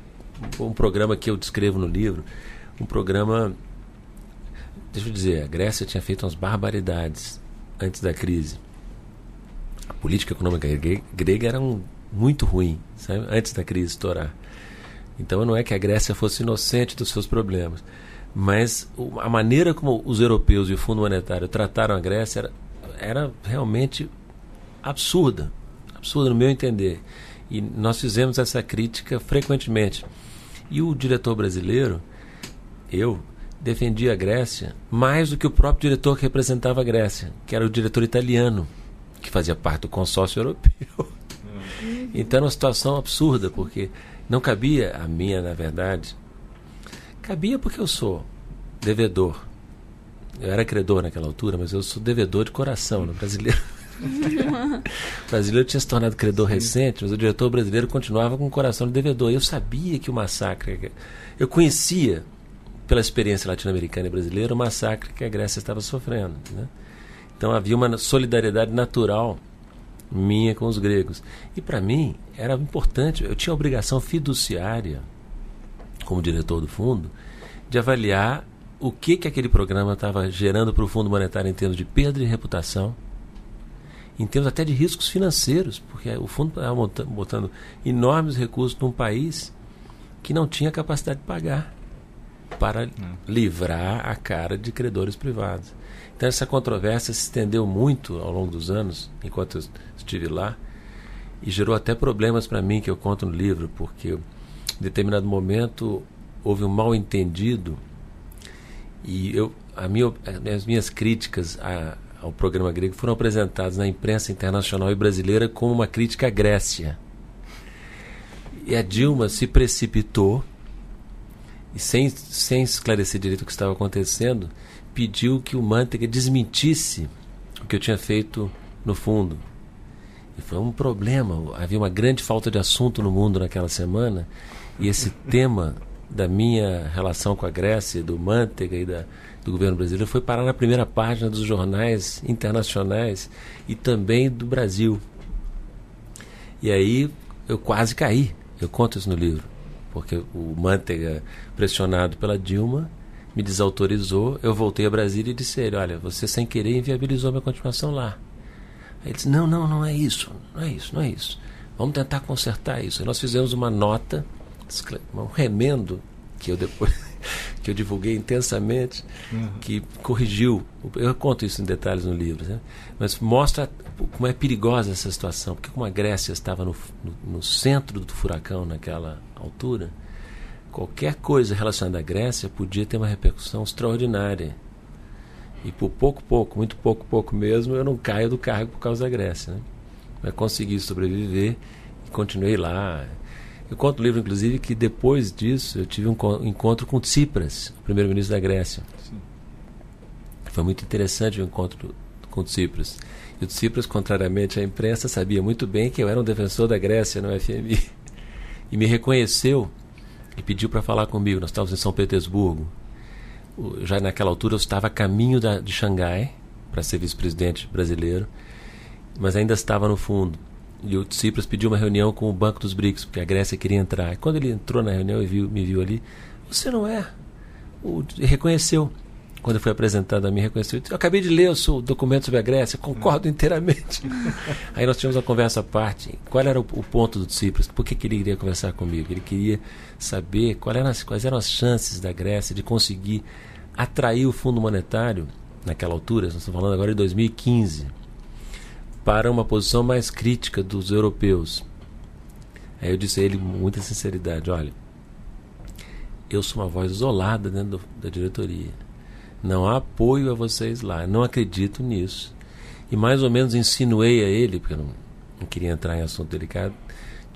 um programa que eu descrevo no livro, um programa deixa eu dizer, a Grécia tinha feito umas barbaridades antes da crise. A política econômica grega era um, muito ruim, sabe? antes da crise estourar. Então não é que a Grécia fosse inocente dos seus problemas, mas a maneira como os europeus e o Fundo Monetário trataram a Grécia era, era realmente absurda, absurda no meu entender. E nós fizemos essa crítica frequentemente. E o diretor brasileiro, eu, defendia a Grécia mais do que o próprio diretor que representava a Grécia, que era o diretor italiano, que fazia parte do consórcio europeu. Então era uma situação absurda, porque não cabia a minha, na verdade. Cabia porque eu sou devedor. Eu era credor naquela altura, mas eu sou devedor de coração, no brasileiro. o brasileiro tinha se tornado credor Sim. recente, mas o diretor brasileiro continuava com o coração de devedor. Eu sabia que o massacre. Eu conhecia, pela experiência latino-americana e brasileira, o massacre que a Grécia estava sofrendo. Né? Então havia uma solidariedade natural minha com os gregos. E para mim era importante, eu tinha a obrigação fiduciária, como diretor do fundo, de avaliar o que, que aquele programa estava gerando para o Fundo Monetário em termos de perda de reputação, em termos até de riscos financeiros, porque o fundo estava botando enormes recursos num país que não tinha capacidade de pagar para hum. livrar a cara de credores privados. Então essa controvérsia se estendeu muito ao longo dos anos, enquanto eu estive lá, e gerou até problemas para mim que eu conto no livro, porque em determinado momento houve um mal entendido e eu, a minha, as minhas críticas a, ao programa grego foram apresentadas na imprensa internacional e brasileira como uma crítica à Grécia. E a Dilma se precipitou e sem, sem esclarecer direito o que estava acontecendo, pediu que o Manteiga desmentisse o que eu tinha feito no fundo. E foi um problema. Havia uma grande falta de assunto no mundo naquela semana. E esse tema da minha relação com a Grécia, do Manteiga e da, do governo brasileiro foi parar na primeira página dos jornais internacionais e também do Brasil. E aí eu quase caí. Eu conto isso no livro. Porque o Manteiga, pressionado pela Dilma, me desautorizou. Eu voltei a Brasília e disse a ele: Olha, você sem querer inviabilizou minha continuação lá. Aí ele disse: Não, não, não é isso, não é isso, não é isso. Vamos tentar consertar isso. Aí nós fizemos uma nota, um remendo que eu depois que eu divulguei intensamente, uhum. que corrigiu. Eu conto isso em detalhes no livro, né? mas mostra como é perigosa essa situação, porque como a Grécia estava no, no, no centro do furacão naquela altura qualquer coisa relacionada à Grécia podia ter uma repercussão extraordinária. E por pouco, pouco, muito pouco, pouco mesmo, eu não caio do cargo por causa da Grécia. Né? Mas consegui sobreviver e continuei lá. Eu conto no livro, inclusive, que depois disso eu tive um encontro com Tsipras, o primeiro-ministro da Grécia. Sim. Foi muito interessante o encontro com Tsipras. E o Tsipras, contrariamente à imprensa, sabia muito bem que eu era um defensor da Grécia no FMI. E me reconheceu e pediu para falar comigo. Nós estávamos em São Petersburgo. Já naquela altura eu estava a caminho da, de Xangai para ser vice-presidente brasileiro, mas ainda estava no fundo. E o Tsipras pediu uma reunião com o Banco dos BRICS, porque a Grécia queria entrar. E quando ele entrou na reunião e viu, me viu ali, você não é. O, reconheceu quando fui apresentado a mim, reconheceu. Eu acabei de ler o seu documento sobre a Grécia, concordo inteiramente. Aí nós tivemos uma conversa à parte. Qual era o, o ponto do Tsipras? Por que, que ele queria conversar comigo? Ele queria saber quais eram, as, quais eram as chances da Grécia de conseguir atraiu o Fundo Monetário, naquela altura, nós estamos falando agora de 2015, para uma posição mais crítica dos europeus. Aí eu disse a ele com muita sinceridade: olha, eu sou uma voz isolada dentro do, da diretoria. Não há apoio a vocês lá. Não acredito nisso. E mais ou menos insinuei a ele, porque eu não, não queria entrar em assunto delicado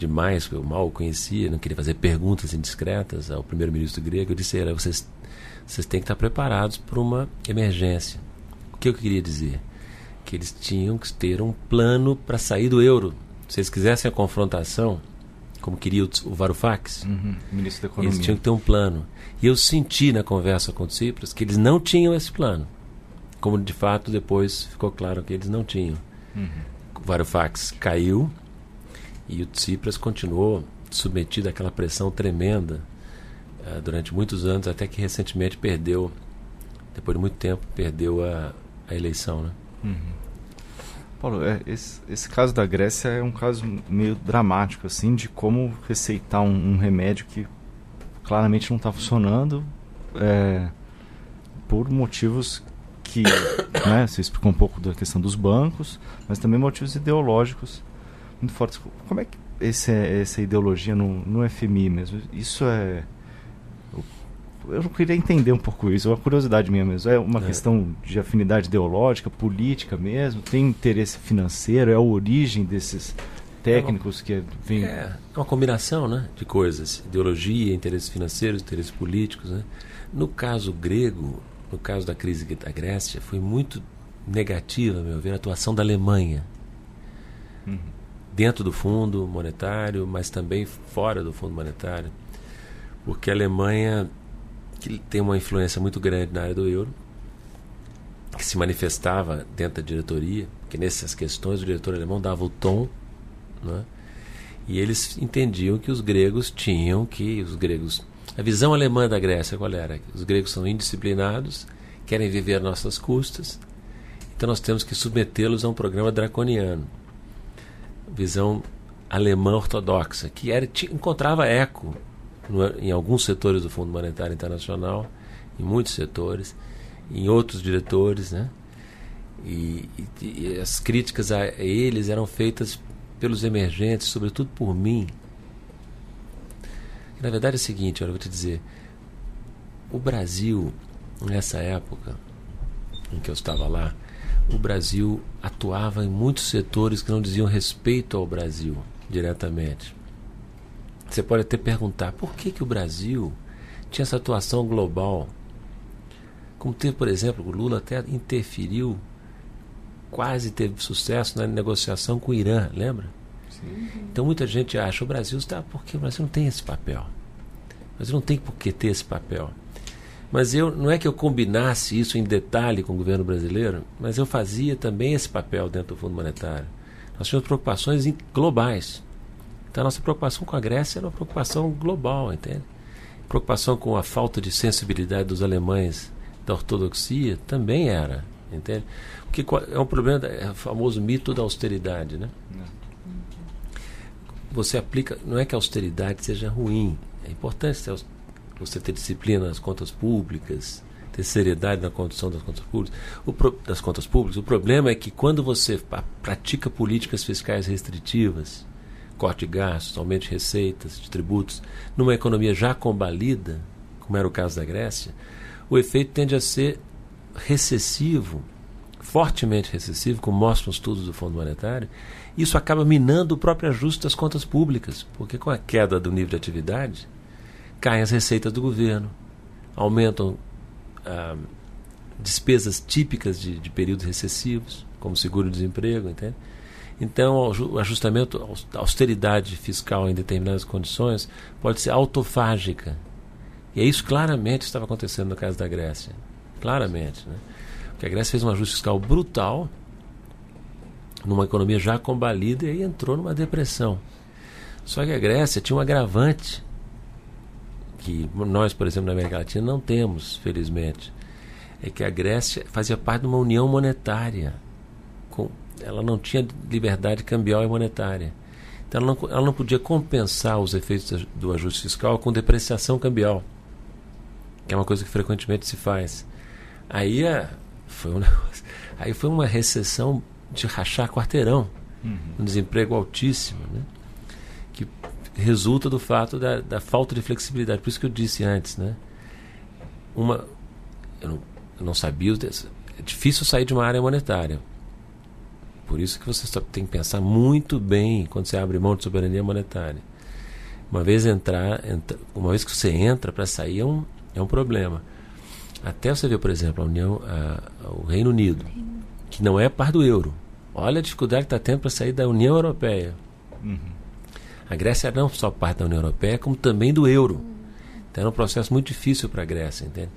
demais, porque eu mal o conhecia, não queria fazer perguntas indiscretas ao primeiro-ministro grego. Eu disse vocês, vocês têm que estar preparados para uma emergência. O que eu queria dizer? Que eles tinham que ter um plano para sair do euro. Se eles quisessem a confrontação, como queria o, o Varoufakis, uhum, ministro da Economia. eles tinham que ter um plano. E eu senti na conversa com o Tsipras que eles não tinham esse plano. Como de fato depois ficou claro que eles não tinham. Uhum. O Varoufakis caiu e o Tsipras continuou submetido àquela pressão tremenda uh, durante muitos anos, até que recentemente perdeu, depois de muito tempo, perdeu a, a eleição. Né? Uhum. Paulo, é, esse, esse, caso da Grécia é um caso meio dramático, assim, de como receitar um, um remédio que claramente não está funcionando é, por motivos que, né, você explicou um pouco da questão dos bancos, mas também motivos ideológicos muito fortes. Como é que esse, essa ideologia no, no FMI mesmo? Isso é eu queria entender um pouco isso, é uma curiosidade minha mesmo. É uma é. questão de afinidade ideológica, política mesmo? Tem interesse financeiro? É a origem desses técnicos que vêm. É uma combinação né, de coisas: ideologia, interesses financeiros, interesses políticos. Né? No caso grego, no caso da crise da Grécia, foi muito negativa, meu ver, a atuação da Alemanha. Uhum. Dentro do Fundo Monetário, mas também fora do Fundo Monetário. Porque a Alemanha que tem uma influência muito grande na área do euro, que se manifestava dentro da diretoria, que nessas questões o diretor alemão dava o tom, né? e eles entendiam que os gregos tinham que, os gregos, a visão alemã da Grécia qual era? Os gregos são indisciplinados, querem viver às nossas custas, então nós temos que submetê-los a um programa draconiano. Visão alemã ortodoxa, que era, encontrava eco em alguns setores do Fundo Monetário Internacional, em muitos setores, em outros diretores, né? E, e, e as críticas a eles eram feitas pelos emergentes, sobretudo por mim. Na verdade é o seguinte, olha, eu vou te dizer, o Brasil nessa época em que eu estava lá, o Brasil atuava em muitos setores que não diziam respeito ao Brasil diretamente. Você pode até perguntar por que, que o Brasil tinha essa atuação global. Como teve, por exemplo, o Lula até interferiu, quase teve sucesso na negociação com o Irã, lembra? Sim. Então muita gente acha o Brasil está porque o Brasil não tem esse papel. O Brasil não tem por que ter esse papel. Mas eu não é que eu combinasse isso em detalhe com o governo brasileiro, mas eu fazia também esse papel dentro do Fundo Monetário. Nós tínhamos preocupações globais. Então a nossa preocupação com a Grécia era uma preocupação global, entende? Preocupação com a falta de sensibilidade dos alemães da ortodoxia também era, entende? Porque é um problema, é o famoso mito da austeridade, né? Você aplica, não é que a austeridade seja ruim, é importante você ter disciplina nas contas públicas, ter seriedade na condução das contas públicas. O pro, das contas públicas. O problema é que quando você pratica políticas fiscais restritivas, corte de gastos, aumento de receitas, de tributos, numa economia já combalida, como era o caso da Grécia, o efeito tende a ser recessivo, fortemente recessivo, como mostram os estudos do Fundo Monetário, isso acaba minando o próprio ajuste das contas públicas, porque com a queda do nível de atividade, caem as receitas do governo, aumentam ah, despesas típicas de, de períodos recessivos, como seguro-desemprego, entende? Então, o ajustamento, a austeridade fiscal em determinadas condições pode ser autofágica. E é isso claramente estava acontecendo no caso da Grécia. Claramente. Né? Porque a Grécia fez um ajuste fiscal brutal numa economia já combalida e entrou numa depressão. Só que a Grécia tinha um agravante que nós, por exemplo, na América Latina não temos, felizmente. É que a Grécia fazia parte de uma união monetária com ela não tinha liberdade cambial e monetária. Então ela não, ela não podia compensar os efeitos do ajuste fiscal com depreciação cambial, que é uma coisa que frequentemente se faz. Aí é, foi um negócio, aí foi uma recessão de rachar quarteirão, uhum. um desemprego altíssimo, né? que resulta do fato da, da, falta de flexibilidade. Por isso que eu disse antes, né? Uma, eu não, eu não sabia, é difícil sair de uma área monetária. Por isso que você tem que pensar muito bem quando você abre mão de soberania monetária. Uma vez entrar, entra, uma vez que você entra para sair é um, é um problema. Até você ver, por exemplo, a União, a, o Reino Unido, que não é par do euro. Olha a dificuldade que está tendo para sair da União Europeia. Uhum. A Grécia não só parte da União Europeia, como também do euro. Então era um processo muito difícil para a Grécia, entende?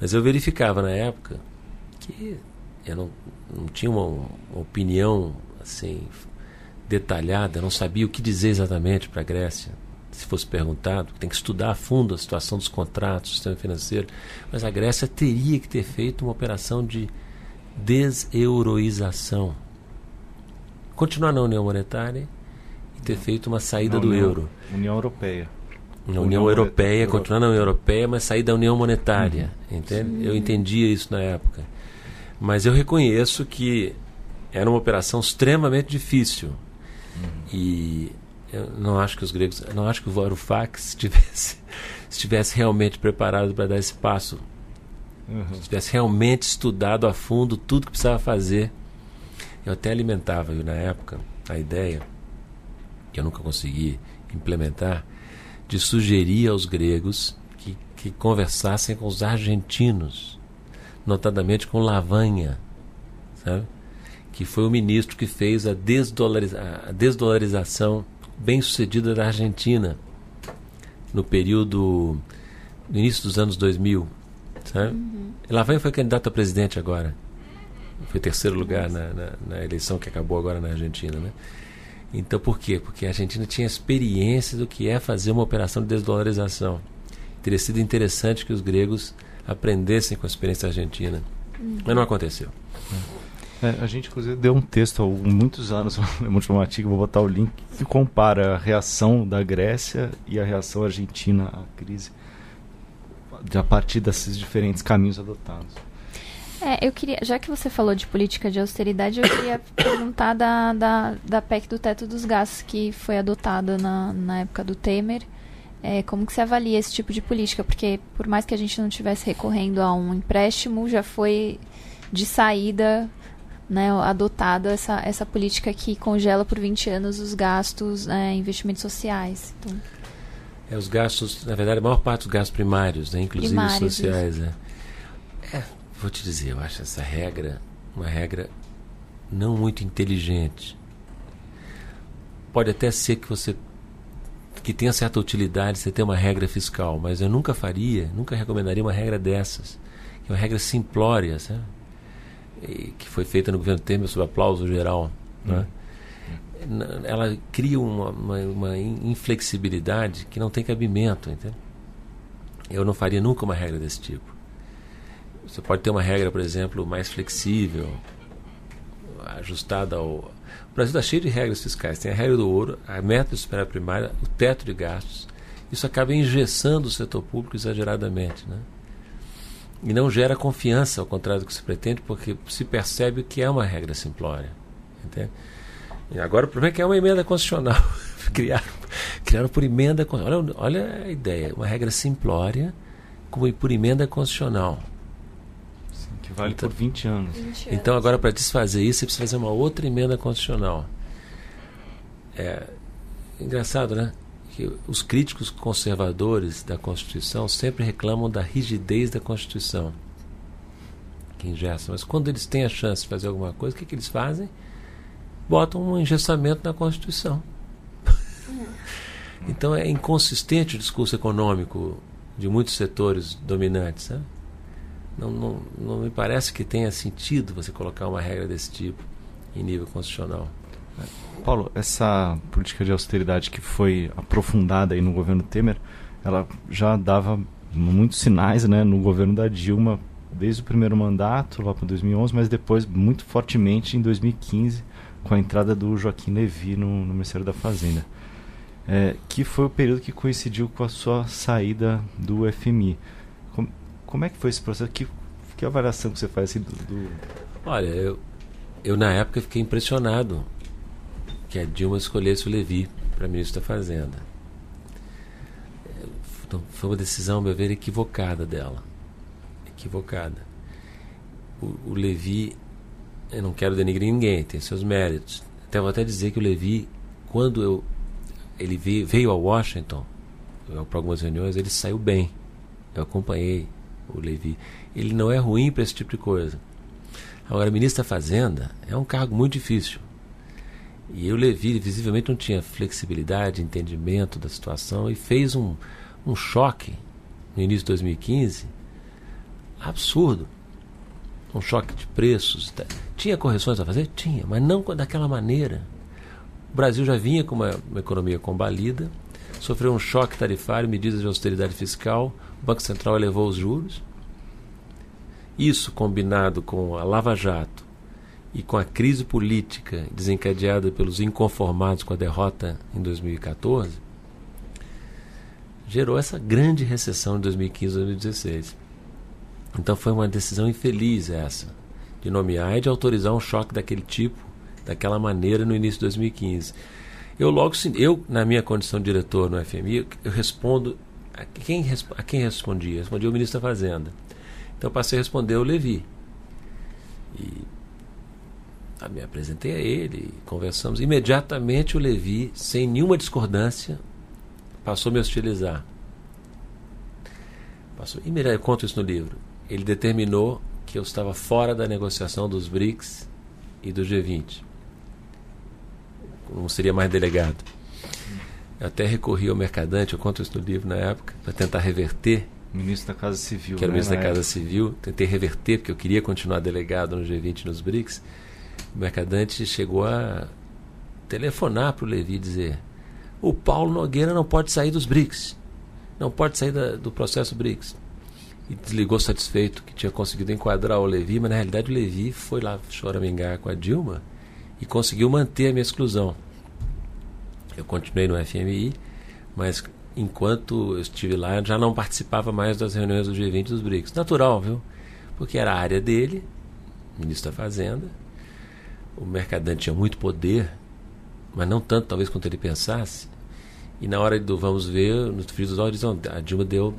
Mas eu verificava na época que eu não, não tinha uma, uma opinião assim detalhada, não sabia o que dizer exatamente para a Grécia se fosse perguntado, tem que estudar a fundo a situação dos contratos, o sistema financeiro. Mas a Grécia teria que ter feito uma operação de deseuroização. Continuar na União Monetária e ter feito uma saída do União, euro. União Europeia. Na União, União Europeia, continuar na União Europeia, mas sair da União Monetária. Uhum. Entende? Sim. Eu entendia isso na época. Mas eu reconheço que era uma operação extremamente difícil. Uhum. E eu não acho que os gregos, não acho que o Varoufakis estivesse, estivesse realmente preparado para dar esse passo. Uhum. Estivesse realmente estudado a fundo tudo que precisava fazer. Eu até alimentava, na época, a ideia, que eu nunca consegui implementar, de sugerir aos gregos que, que conversassem com os argentinos, notadamente com Lavanha, sabe? que foi o ministro que fez a, desdolariza a desdolarização bem sucedida da Argentina no período no início dos anos 2000, sabe? Uhum. Lavanha foi candidato a presidente agora, foi terceiro lugar na, na, na, eleição que acabou agora na Argentina, né? Então por quê? Porque a Argentina tinha experiência do que é fazer uma operação de desdolarização. Teria sido interessante que os gregos aprendessem com a experiência argentina, uhum. mas não aconteceu. É, a gente, inclusive, deu um texto há muitos anos no Multimatica, vou botar o link, que compara a reação da Grécia e a reação argentina à crise, a partir desses diferentes caminhos adotados. É, eu queria, já que você falou de política de austeridade, eu queria perguntar da, da, da PEC do teto dos gastos que foi adotada na, na época do Temer. É, como que se avalia esse tipo de política? Porque por mais que a gente não estivesse recorrendo a um empréstimo, já foi de saída né, adotado essa, essa política que congela por 20 anos os gastos, né, investimentos sociais. Então, é, os gastos, na verdade, a maior parte dos gastos primários, né, inclusive primários, os sociais. É. é, vou te dizer, eu acho essa regra uma regra não muito inteligente. Pode até ser que você que tenha certa utilidade você ter uma regra fiscal, mas eu nunca faria, nunca recomendaria uma regra dessas, que é uma regra simplória, sabe? que foi feita no governo Temer sob aplauso geral, né? ela cria uma, uma, uma, inflexibilidade que não tem cabimento, entende? Eu não faria nunca uma regra desse tipo. Você pode ter uma regra, por exemplo, mais flexível, ajustada ao. O Brasil está cheio de regras fiscais. Tem a regra do ouro, a meta de superar primária, o teto de gastos. Isso acaba engessando o setor público exageradamente, né? E não gera confiança, ao contrário do que se pretende, porque se percebe que é uma regra simplória. Entende? E agora o problema é que é uma emenda constitucional. criaram, criaram por emenda olha, olha a ideia, uma regra simplória como por emenda constitucional. Que vale então, por 20 anos. 20 anos. Então agora para desfazer isso você precisa fazer uma outra emenda constitucional. É engraçado, né? que os críticos conservadores da Constituição sempre reclamam da rigidez da Constituição, que engessa. Mas quando eles têm a chance de fazer alguma coisa, o que, que eles fazem? Botam um engessamento na Constituição. então é inconsistente o discurso econômico de muitos setores dominantes. Sabe? Não, não, não me parece que tenha sentido você colocar uma regra desse tipo em nível constitucional. Paulo, essa política de austeridade que foi aprofundada aí no governo Temer, ela já dava muitos sinais né, no governo da Dilma, desde o primeiro mandato, lá para 2011, mas depois muito fortemente em 2015, com a entrada do Joaquim Levy no, no Ministério da Fazenda. É, que foi o período que coincidiu com a sua saída do FMI. Como, é que foi esse processo? Que que avaliação que você faz assim, do, do... Olha, eu, eu na época fiquei impressionado que a Dilma escolhesse o Levi para ministro da Fazenda. Então, foi uma decisão, meu ver, equivocada dela. Equivocada. O, o Levi, eu não quero denigrir ninguém, tem seus méritos. Até vou até dizer que o Levi, quando eu, ele veio, veio a Washington, para algumas reuniões, ele saiu bem. Eu acompanhei o Levi. Ele não é ruim para esse tipo de coisa. Agora, ministro da Fazenda é um cargo muito difícil. E o Levi, visivelmente, não tinha flexibilidade, entendimento da situação e fez um, um choque no início de 2015 absurdo. Um choque de preços. Tinha correções a fazer? Tinha, mas não daquela maneira. O Brasil já vinha com uma, uma economia combalida, sofreu um choque tarifário, medidas de austeridade fiscal, o Banco Central elevou os juros. Isso combinado com a Lava Jato e com a crise política desencadeada pelos inconformados com a derrota em 2014, gerou essa grande recessão de 2015 2016. Então foi uma decisão infeliz essa, de nomear e de autorizar um choque daquele tipo, daquela maneira no início de 2015. Eu logo, eu na minha condição de diretor no FMI, eu respondo a quem, a quem respondia? Respondia o ministro da Fazenda. Então passei a responder o Levi. E me apresentei a ele, conversamos. Imediatamente o Levi, sem nenhuma discordância, passou a me hostilizar. Passou, eu conto isso no livro. Ele determinou que eu estava fora da negociação dos BRICS e do G20. Não seria mais delegado. Eu até recorri ao mercadante, eu conto isso no livro na época, para tentar reverter. Ministro da Casa Civil. Que era né, ministro da Casa época. Civil. Tentei reverter, porque eu queria continuar delegado no G20 e nos BRICS. O mercadante chegou a telefonar para o Levi e dizer: o Paulo Nogueira não pode sair dos BRICS, não pode sair da, do processo BRICS. E desligou satisfeito que tinha conseguido enquadrar o Levi, mas na realidade o Levi foi lá choramingar com a Dilma e conseguiu manter a minha exclusão. Eu continuei no FMI, mas enquanto eu estive lá, já não participava mais das reuniões do G20 e dos BRICS. Natural, viu? Porque era a área dele, ministro da Fazenda. O mercadante tinha muito poder, mas não tanto, talvez, quanto ele pensasse. E na hora do vamos ver, no frio dos olhos, a Dilma deu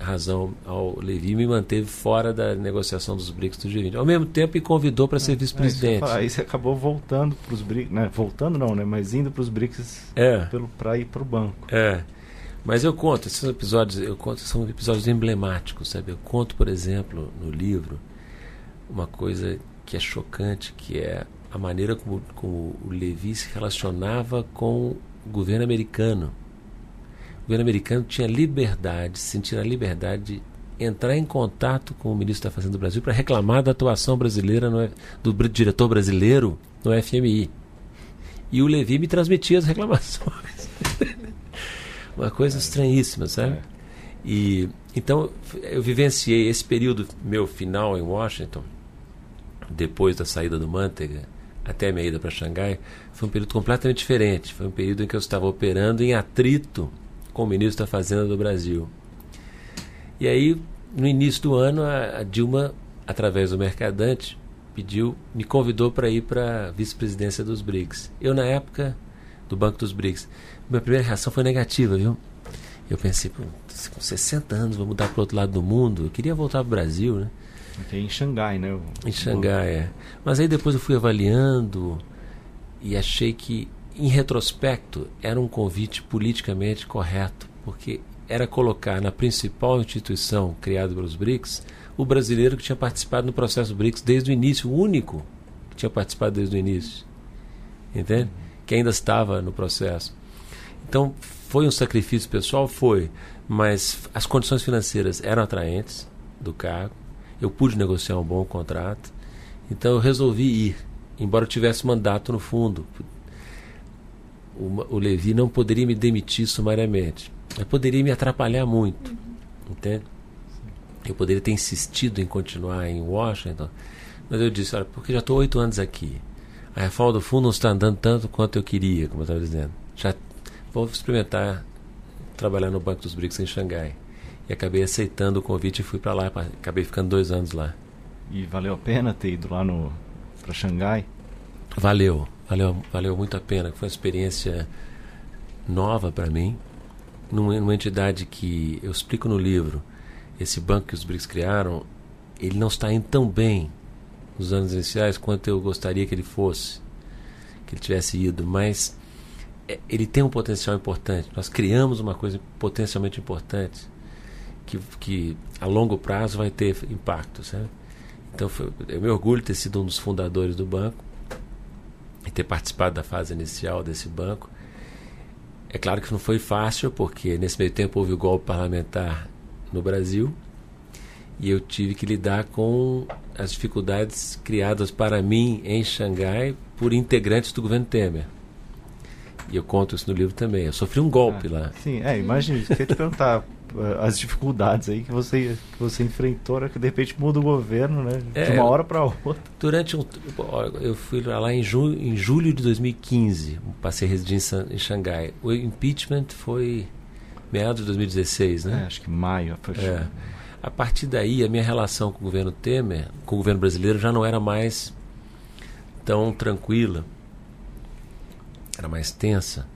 razão ao Levi e me manteve fora da negociação dos BRICS do G20. Ao mesmo tempo, e convidou para ser vice-presidente. É, aí você acabou voltando para os BRICS, né? voltando não, né? mas indo para os BRICS é. para ir para o banco. É. Mas eu conto, esses episódios, eu conto, são episódios emblemáticos, sabe? Eu conto, por exemplo, no livro, uma coisa que é chocante, que é a maneira como, como o Levi se relacionava com o governo americano. O governo americano tinha liberdade, sentir a liberdade de entrar em contato com o ministro da Fazenda do Brasil para reclamar da atuação brasileira, no, do diretor brasileiro no FMI. E o Levi me transmitia as reclamações. Uma coisa é. estranhíssima, sabe? É. E então eu vivenciei esse período meu final em Washington, depois da saída do Manteiga até a minha ida para Xangai, foi um período completamente diferente. Foi um período em que eu estava operando em atrito com o ministro da Fazenda do Brasil. E aí, no início do ano, a, Dilma, através do mercadante, pediu, me convidou para ir para a vice-presidência dos BRICS. Eu, na época do Banco dos BRICS, minha primeira reação foi negativa, viu? Eu pensei, com 60 anos, vou mudar para o outro lado do mundo. Eu queria voltar para o Brasil, né? Em Xangai, né? Em Xangai, é. Mas aí depois eu fui avaliando e achei que, em retrospecto, era um convite politicamente correto, porque era colocar na principal instituição criada pelos BRICS o brasileiro que tinha participado no processo BRICS desde o início, o único que tinha participado desde o início. Entende? Que ainda estava no processo. Então, foi um sacrifício pessoal? Foi. Mas as condições financeiras eram atraentes do cargo. Eu pude negociar um bom contrato. Então, eu resolvi ir, embora eu tivesse mandato no fundo. O, o Levi não poderia me demitir sumariamente. Mas poderia me atrapalhar muito. Entende? Eu poderia ter insistido em continuar em Washington. Mas eu disse, olha, porque já estou oito anos aqui. A reforma do fundo não está andando tanto quanto eu queria, como eu estava dizendo. Já vou experimentar trabalhar no Banco dos BRICS em Xangai. e acabei aceitando o convite e fui para lá. Acabei ficando dois anos lá. E valeu a pena ter ido lá para Xangai? Valeu, valeu, valeu muito a pena. Foi uma experiência nova para mim, numa, numa entidade que eu explico no livro. Esse banco que os BRICS criaram, ele não está indo tão bem nos anos iniciais quanto eu gostaria que ele fosse, que ele tivesse ido, mas é, ele tem um potencial importante. Nós criamos uma coisa potencialmente importante que, que a longo prazo vai ter impacto, sabe? Então foi, eu me orgulho de ter sido um dos fundadores do banco e ter participado da fase inicial desse banco. É claro que não foi fácil, porque nesse meio tempo houve o golpe parlamentar no Brasil e eu tive que lidar com as dificuldades criadas para mim em Xangai por integrantes do governo Temer. E eu conto isso no livro também. Eu sofri um golpe ah, lá. Sim, é, imagina, queria te perguntar as dificuldades aí que você, que você enfrentou, né, que de repente muda o governo, né? É, de uma hora para outra. Durante um. Eu fui lá em, ju, em julho de 2015, passei residência em Xangai. O impeachment foi meados de 2016, né? É, acho que maio. É. A partir daí, a minha relação com o governo Temer, com o governo brasileiro, já não era mais tão tranquila, era mais tensa.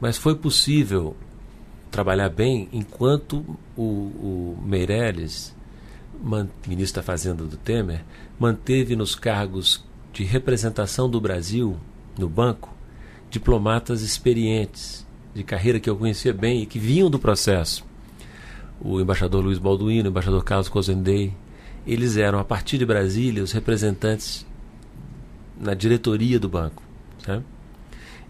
Mas foi possível trabalhar bem enquanto o, o Meirelles, ministro da Fazenda do Temer, manteve nos cargos de representação do Brasil no banco diplomatas experientes, de carreira que eu conhecia bem e que vinham do processo o embaixador Luiz Balduino, o embaixador Carlos Cozendei, eles eram, a partir de Brasília, os representantes na diretoria do banco. Sabe?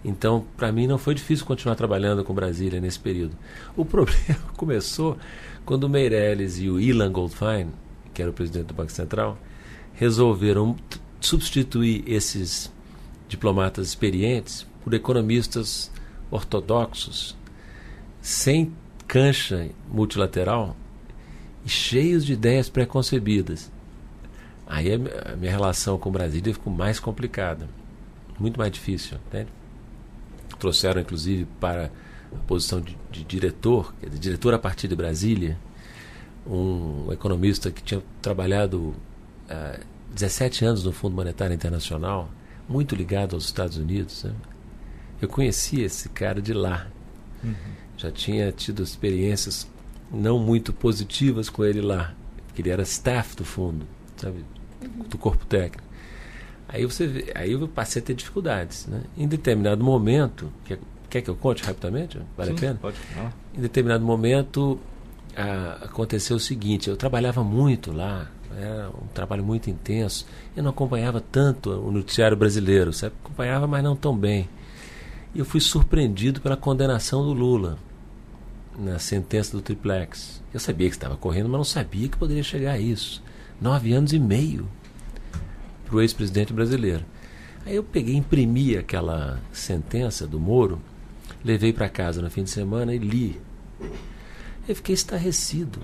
Então, para mim, não foi difícil continuar trabalhando com Brasília nesse período. O problema começou quando o Meirelles e o Ilan Goldfein, que era o presidente do Banco Central, resolveram substituir esses diplomatas experientes por economistas ortodoxos, sem cancha multilateral e cheios de ideias preconcebidas. Aí a minha relação com Brasília ficou mais complicada, muito mais difícil. Entende? Trouxeram, inclusive, para a posição de, de diretor, de diretor a partir de Brasília, um, economista que tinha trabalhado uh, ah, 17 anos no Fundo Monetário Internacional, muito ligado aos Estados Unidos. Né? Eu conhecia esse cara de lá. Uhum já tinha tido experiências não muito positivas com ele lá, que ele era staff do fundo, sabe, do corpo técnico. Aí você vê, aí eu passei a ter dificuldades, né? Em determinado momento, quer, quer que eu conte rapidamente? Vale Sim, a pena? Pode. Não. Em determinado momento a, aconteceu o seguinte: eu trabalhava muito lá, era um trabalho muito intenso. Eu não acompanhava tanto o noticiário brasileiro, sabe? Acompanhava, mas não tão bem. E eu fui surpreendido pela condenação do Lula na sentença do triplex. Eu sabia que estava correndo, mas não sabia que poderia chegar a isso. Nove anos e meio para o ex-presidente brasileiro. Aí eu peguei, imprimi aquela sentença do Moro, levei para casa no fim de semana e li. Eu fiquei estarrecido.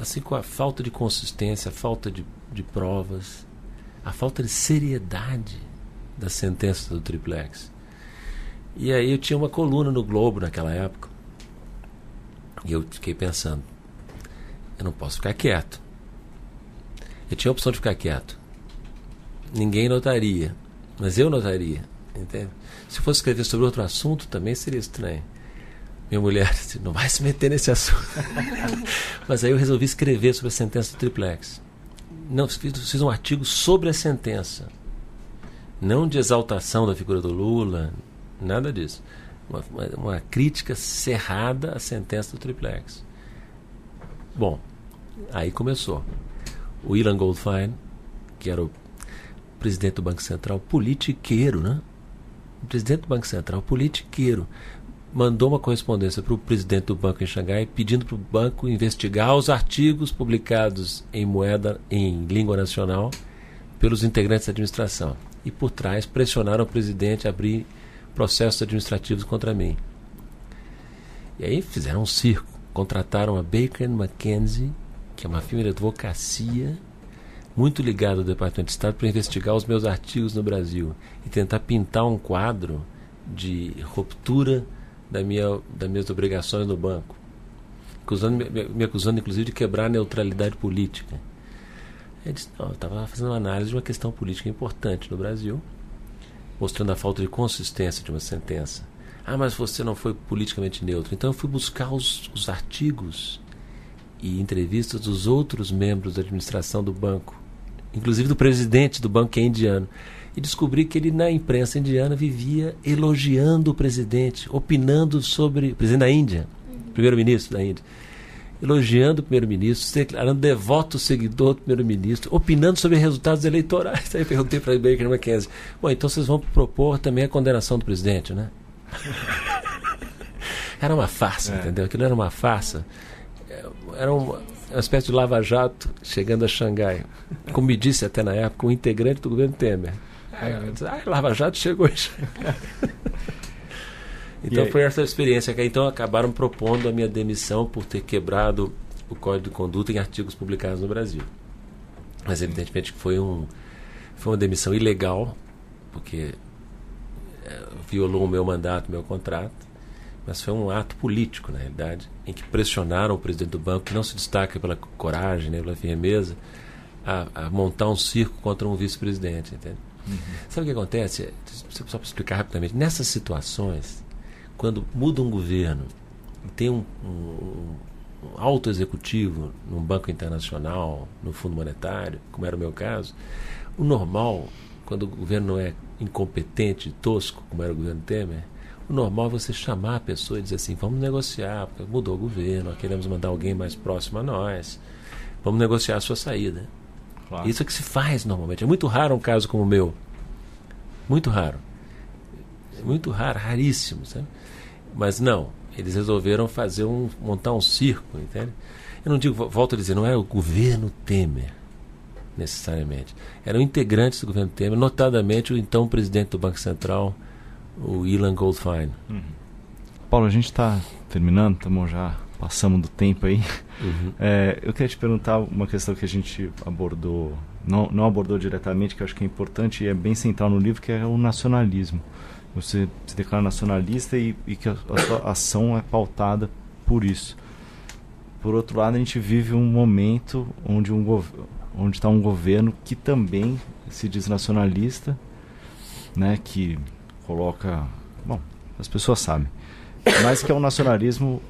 Assim, com a falta de consistência, a falta de, de provas, a falta de seriedade da sentença do triplex. E aí eu tinha uma coluna no Globo naquela época, e eu fiquei pensando, eu não posso ficar quieto. Eu tinha a opção de ficar quieto. Ninguém notaria, mas eu notaria, entende? Se fosse escrever sobre outro assunto também seria estranho. Minha mulher disse, não vai se meter nesse assunto. mas aí eu resolvi escrever sobre a sentença do triplex. Não, fiz, fiz um artigo sobre a sentença. Não de exaltação da figura do Lula, nada disso uma, uma, uma crítica cerrada à sentença do triplex. Bom, aí começou. O Ilan Goldfein, que era o presidente do Banco Central, politiqueiro, né? O presidente do Banco Central, politiqueiro, mandou uma correspondência para o presidente do banco em Xangai pedindo para o banco investigar os artigos publicados em moeda em língua nacional pelos integrantes da administração. E por trás pressionaram o presidente a abrir processos administrativos contra mim. E aí fizeram um circo. Contrataram a Baker McKenzie, que é uma firma de advocacia muito ligada ao Departamento de Estado, para investigar os meus artigos no Brasil e tentar pintar um quadro de ruptura da minha, das minhas obrigações no banco. acusando, me, me acusando inclusive de quebrar a neutralidade política. Disse, não, eu estava fazendo uma análise de uma questão política importante no Brasil, mostrando a falta de consistência de uma sentença. Ah, mas você não foi politicamente neutro. Então eu fui buscar os, os artigos e entrevistas dos outros membros da administração do banco, inclusive do presidente do banco que é indiano, e descobri que ele na imprensa indiana vivia elogiando o presidente, opinando sobre o presidente da Índia, uhum. primeiro-ministro da Índia, elogiando o primeiro-ministro, se declarando devoto seguidor do primeiro-ministro, opinando sobre resultados eleitorais. Aí eu perguntei para Baker McKenzie, bom, então vocês vão propor também a condenação do presidente, né? era uma farsa, é. entendeu? Aquilo era uma farsa era uma, uma espécie de lava-jato chegando a Xangai. Como me disse até na época, um integrante do governo Temer. ah, lava-jato chegou em Xangai. Então foi essa experiência que então acabaram propondo a minha demissão por ter quebrado o código de conduta em artigos publicados no Brasil. Mas evidentemente foi um foi uma demissão ilegal, porque é, violou o meu mandato, o meu contrato mas foi um ato político, na realidade, em que pressionaram o presidente do banco, que não se destaca pela coragem, né, pela firmeza, a, a montar um circo contra um vice-presidente. Uhum. Sabe o que acontece? Só para explicar rapidamente. Nessas situações, quando muda um governo, tem um, um, um alto executivo num banco internacional, no Fundo Monetário, como era o meu caso, o normal, quando o governo não é incompetente, tosco, como era o governo Temer, normal é você chamar a pessoa e dizer assim: vamos negociar, porque mudou o governo, queremos mandar alguém mais próximo a nós, vamos negociar a sua saída. Claro. Isso é que se faz normalmente. É muito raro um caso como o meu. Muito raro. Muito raro, raríssimo. Sabe? Mas não, eles resolveram fazer um, montar um circo, entende? Eu não digo, volto a dizer, não é o governo Temer, necessariamente. Eram integrantes do governo Temer, notadamente o então presidente do Banco Central, o Ilan Goldfein. Uhum. Paulo, a gente está terminando, estamos já passamos do tempo aí. Uhum. É, eu queria te perguntar uma questão que a gente abordou, não, não abordou diretamente, que eu acho que é importante e é bem central no livro, que é o nacionalismo. Você se declara nacionalista e, e que a, a sua ação é pautada por isso. Por outro lado, a gente vive um momento onde um onde está um governo que também se diz nacionalista, né, que coloca. Bom, as pessoas sabem. Mas que é um nacionalismo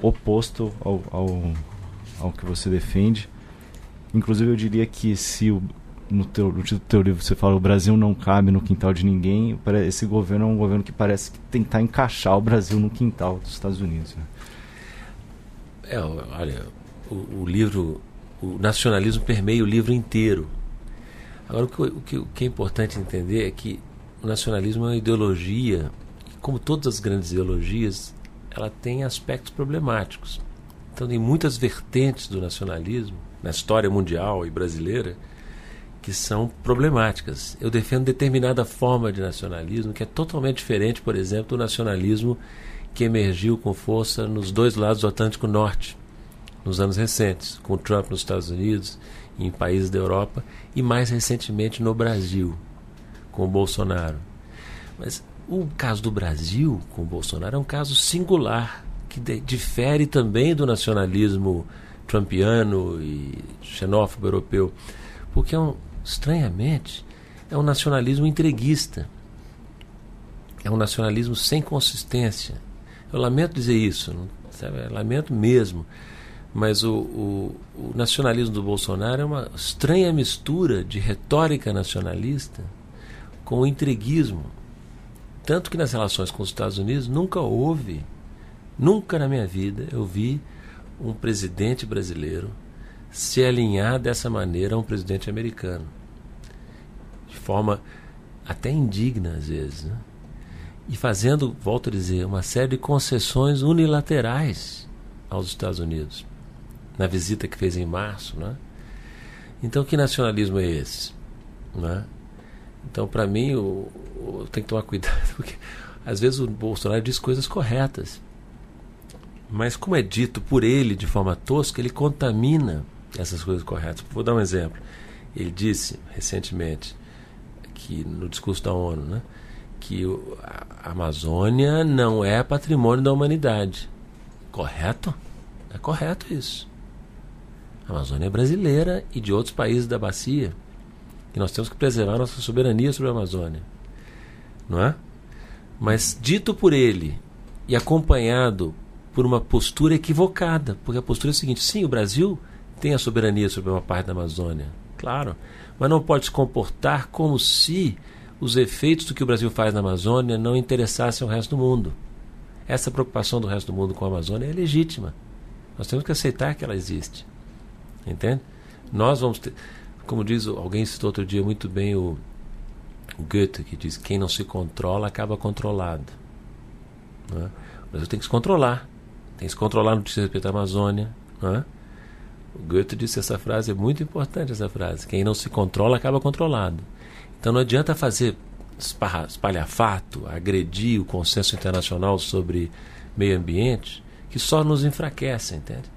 oposto ao, ao, ao que você defende. Inclusive, eu diria que se o, no, teu, no teu livro você fala o Brasil não cabe no quintal de ninguém, esse governo é um governo que parece tentar encaixar o Brasil no quintal dos Estados Unidos. Né? É, olha, o, o, livro, o nacionalismo permeia o livro inteiro. Agora, o que, o que é importante entender é que o nacionalismo é uma ideologia, como todas as grandes ideologias, ela tem aspectos problemáticos. Então, tem muitas vertentes do nacionalismo, na história mundial e brasileira, que são problemáticas. Eu defendo determinada forma de nacionalismo que é totalmente diferente, por exemplo, do nacionalismo que emergiu com força nos dois lados do Atlântico Norte, nos anos recentes, com Trump nos Estados Unidos, em países da Europa e mais recentemente no Brasil com o Bolsonaro. Mas o caso do Brasil com o Bolsonaro é um caso singular, que difere também do nacionalismo trumpiano e xenófobo europeu, porque é um, estranhamente é um nacionalismo entreguista. É um nacionalismo sem consistência. Eu lamento dizer isso, sabe? Lamento mesmo. Mas o, o, o nacionalismo do Bolsonaro é uma estranha mistura de retórica nacionalista com o entreguismo. Tanto que nas relações com os Estados Unidos nunca houve, nunca na minha vida eu vi um presidente brasileiro se alinhar dessa maneira a um presidente americano. De forma até indigna às vezes. Né? E fazendo, volto a dizer, uma série de concessões unilaterais aos Estados Unidos. Na visita que fez em março. Né? Então, que nacionalismo é esse? Né? Então, para mim, eu, eu tenho que tomar cuidado, porque às vezes o Bolsonaro diz coisas corretas. Mas, como é dito por ele de forma tosca, ele contamina essas coisas corretas. Vou dar um exemplo. Ele disse recentemente, que no discurso da ONU, né, que a Amazônia não é patrimônio da humanidade. Correto? É correto isso. A Amazônia é brasileira e de outros países da bacia. Nós temos que preservar nossa soberania sobre a Amazônia. Não é? Mas dito por ele e acompanhado por uma postura equivocada, porque a postura é a seguinte: sim, o Brasil tem a soberania sobre uma parte da Amazônia, claro, mas não pode se comportar como se os efeitos do que o Brasil faz na Amazônia não interessassem ao resto do mundo. Essa preocupação do resto do mundo com a Amazônia é legítima. Nós temos que aceitar que ela existe. Entende? Nós vamos ter. Como diz alguém citou outro dia muito bem o, o Goethe, que diz: quem não se controla acaba controlado. Não é? O Brasil tem que se controlar. Tem que se controlar no que diz respeito à Amazônia. Não é? O Goethe disse essa frase, é muito importante essa frase. Quem não se controla acaba controlado. Então não adianta fazer espalhafato, agredir o consenso internacional sobre meio ambiente, que só nos enfraquece, entende?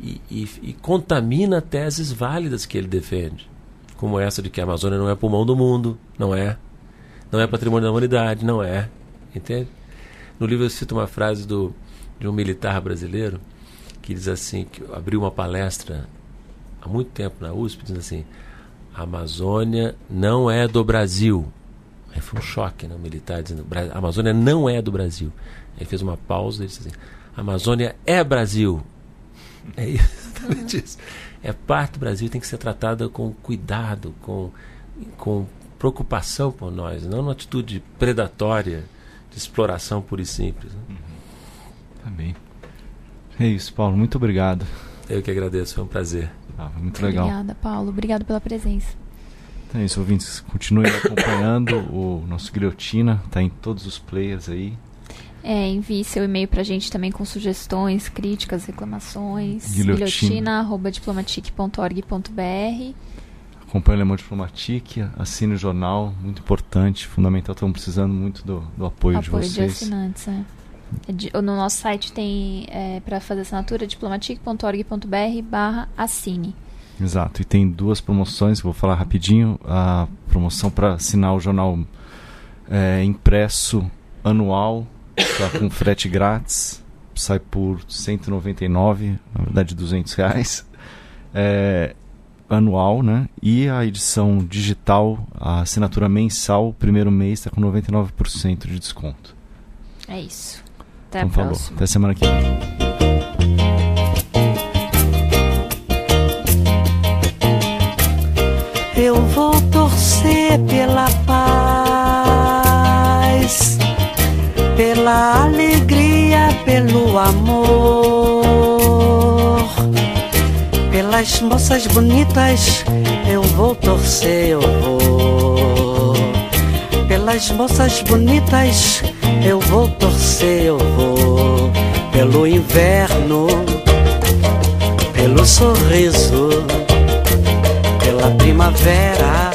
E, e, e, contamina teses válidas que ele defende, como essa de que a Amazônia não é pulmão do mundo, não é, não é patrimônio da humanidade, não é, entende? No livro eu cito uma frase do, de um militar brasileiro que diz assim, que abriu uma palestra há muito tempo na USP, diz assim, a Amazônia não é do Brasil. Aí foi um choque, né, militar dizendo, a Amazônia não é do Brasil. Aí fez uma pausa e disse assim, a Amazônia é Brasil. É exatamente isso. É parte do Brasil, tem que ser tratada com cuidado, com, com preocupação por nós, não numa atitude predatória de exploração pura e simples. Né? Uhum. Tá bem. É isso, Paulo. Muito obrigado. Eu que agradeço, foi um prazer. Ah, muito legal. Obrigada, Paulo. Obrigado pela presença. Então é isso, ouvintes. Continuem acompanhando o nosso Guilhotina. Está em todos os players aí. É, envie seu e-mail para a gente também com sugestões, críticas, reclamações. guilhotina.diplomatique.org.br Acompanhe o Le Monde Diplomatique, assine o jornal, muito importante, fundamental. Estamos precisando muito do, do apoio, apoio de vocês. De assinantes, é. No nosso site tem é, para fazer assinatura diplomatic.org.br barra assine. Exato, e tem duas promoções, vou falar rapidinho. A promoção para assinar o jornal é, impresso anual, tá com frete grátis, sai por 199, na verdade 200 reais. É, anual, né? E a edição digital, a assinatura mensal, primeiro mês está com 99% de desconto. É isso. Até então, a próxima. Falou. Até semana que vem. Eu vou torcer pela paz, pela alegria, pelo amor, pelas moças bonitas. Eu vou torcer, eu vou. Pelas moças bonitas eu vou torcer, eu vou pelo inverno, pelo sorriso, pela primavera,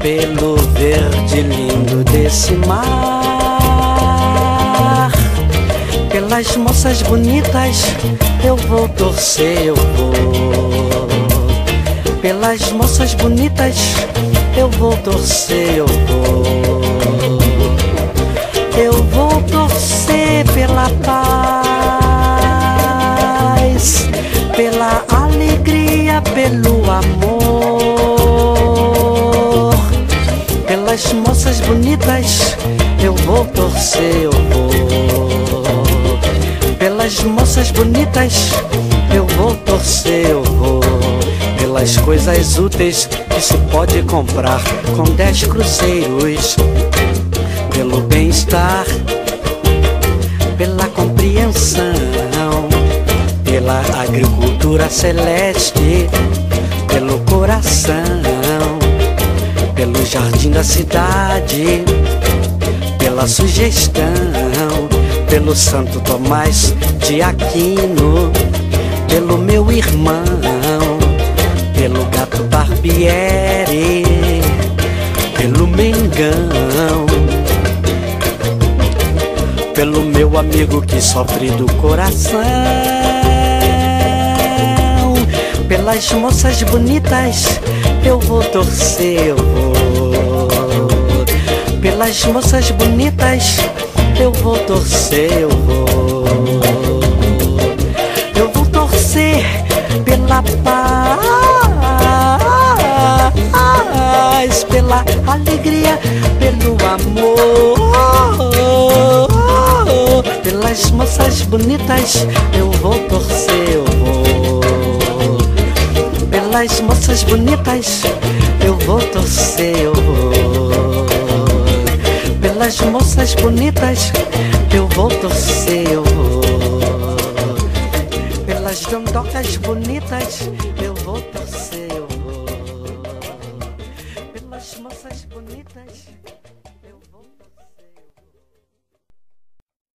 pelo verde lindo desse mar. Pelas moças bonitas eu vou torcer, eu vou. Pelas moças bonitas eu vou torcer, eu vou. Eu vou torcer pela paz, pelo amor pelas moças bonitas eu vou torcer, eu vou. Pelas moças bonitas eu vou torcer, eu vou. Pelas coisas úteis que se pode comprar com dez cruzeiros. Pelo bem-estar, pela compreensão, pela agricultura celeste, pelo coração pelo jardim da cidade, pela sugestão, pelo Santo Tomás de Aquino, pelo meu irmão, pelo gato Barbieri, pelo Mengão, pelo meu amigo que sofre do coração, pelas moças bonitas eu vou torcer, eu vou. Pelas moças bonitas eu vou torcer, eu vou. Eu vou torcer pela paz, pela alegria, pelo amor. Pelas moças bonitas eu vou torcer, eu. Pelas moças bonitas eu vou torcer, eu vou. Pelas moças bonitas eu vou torcer, eu vou. Pelas dondocas bonitas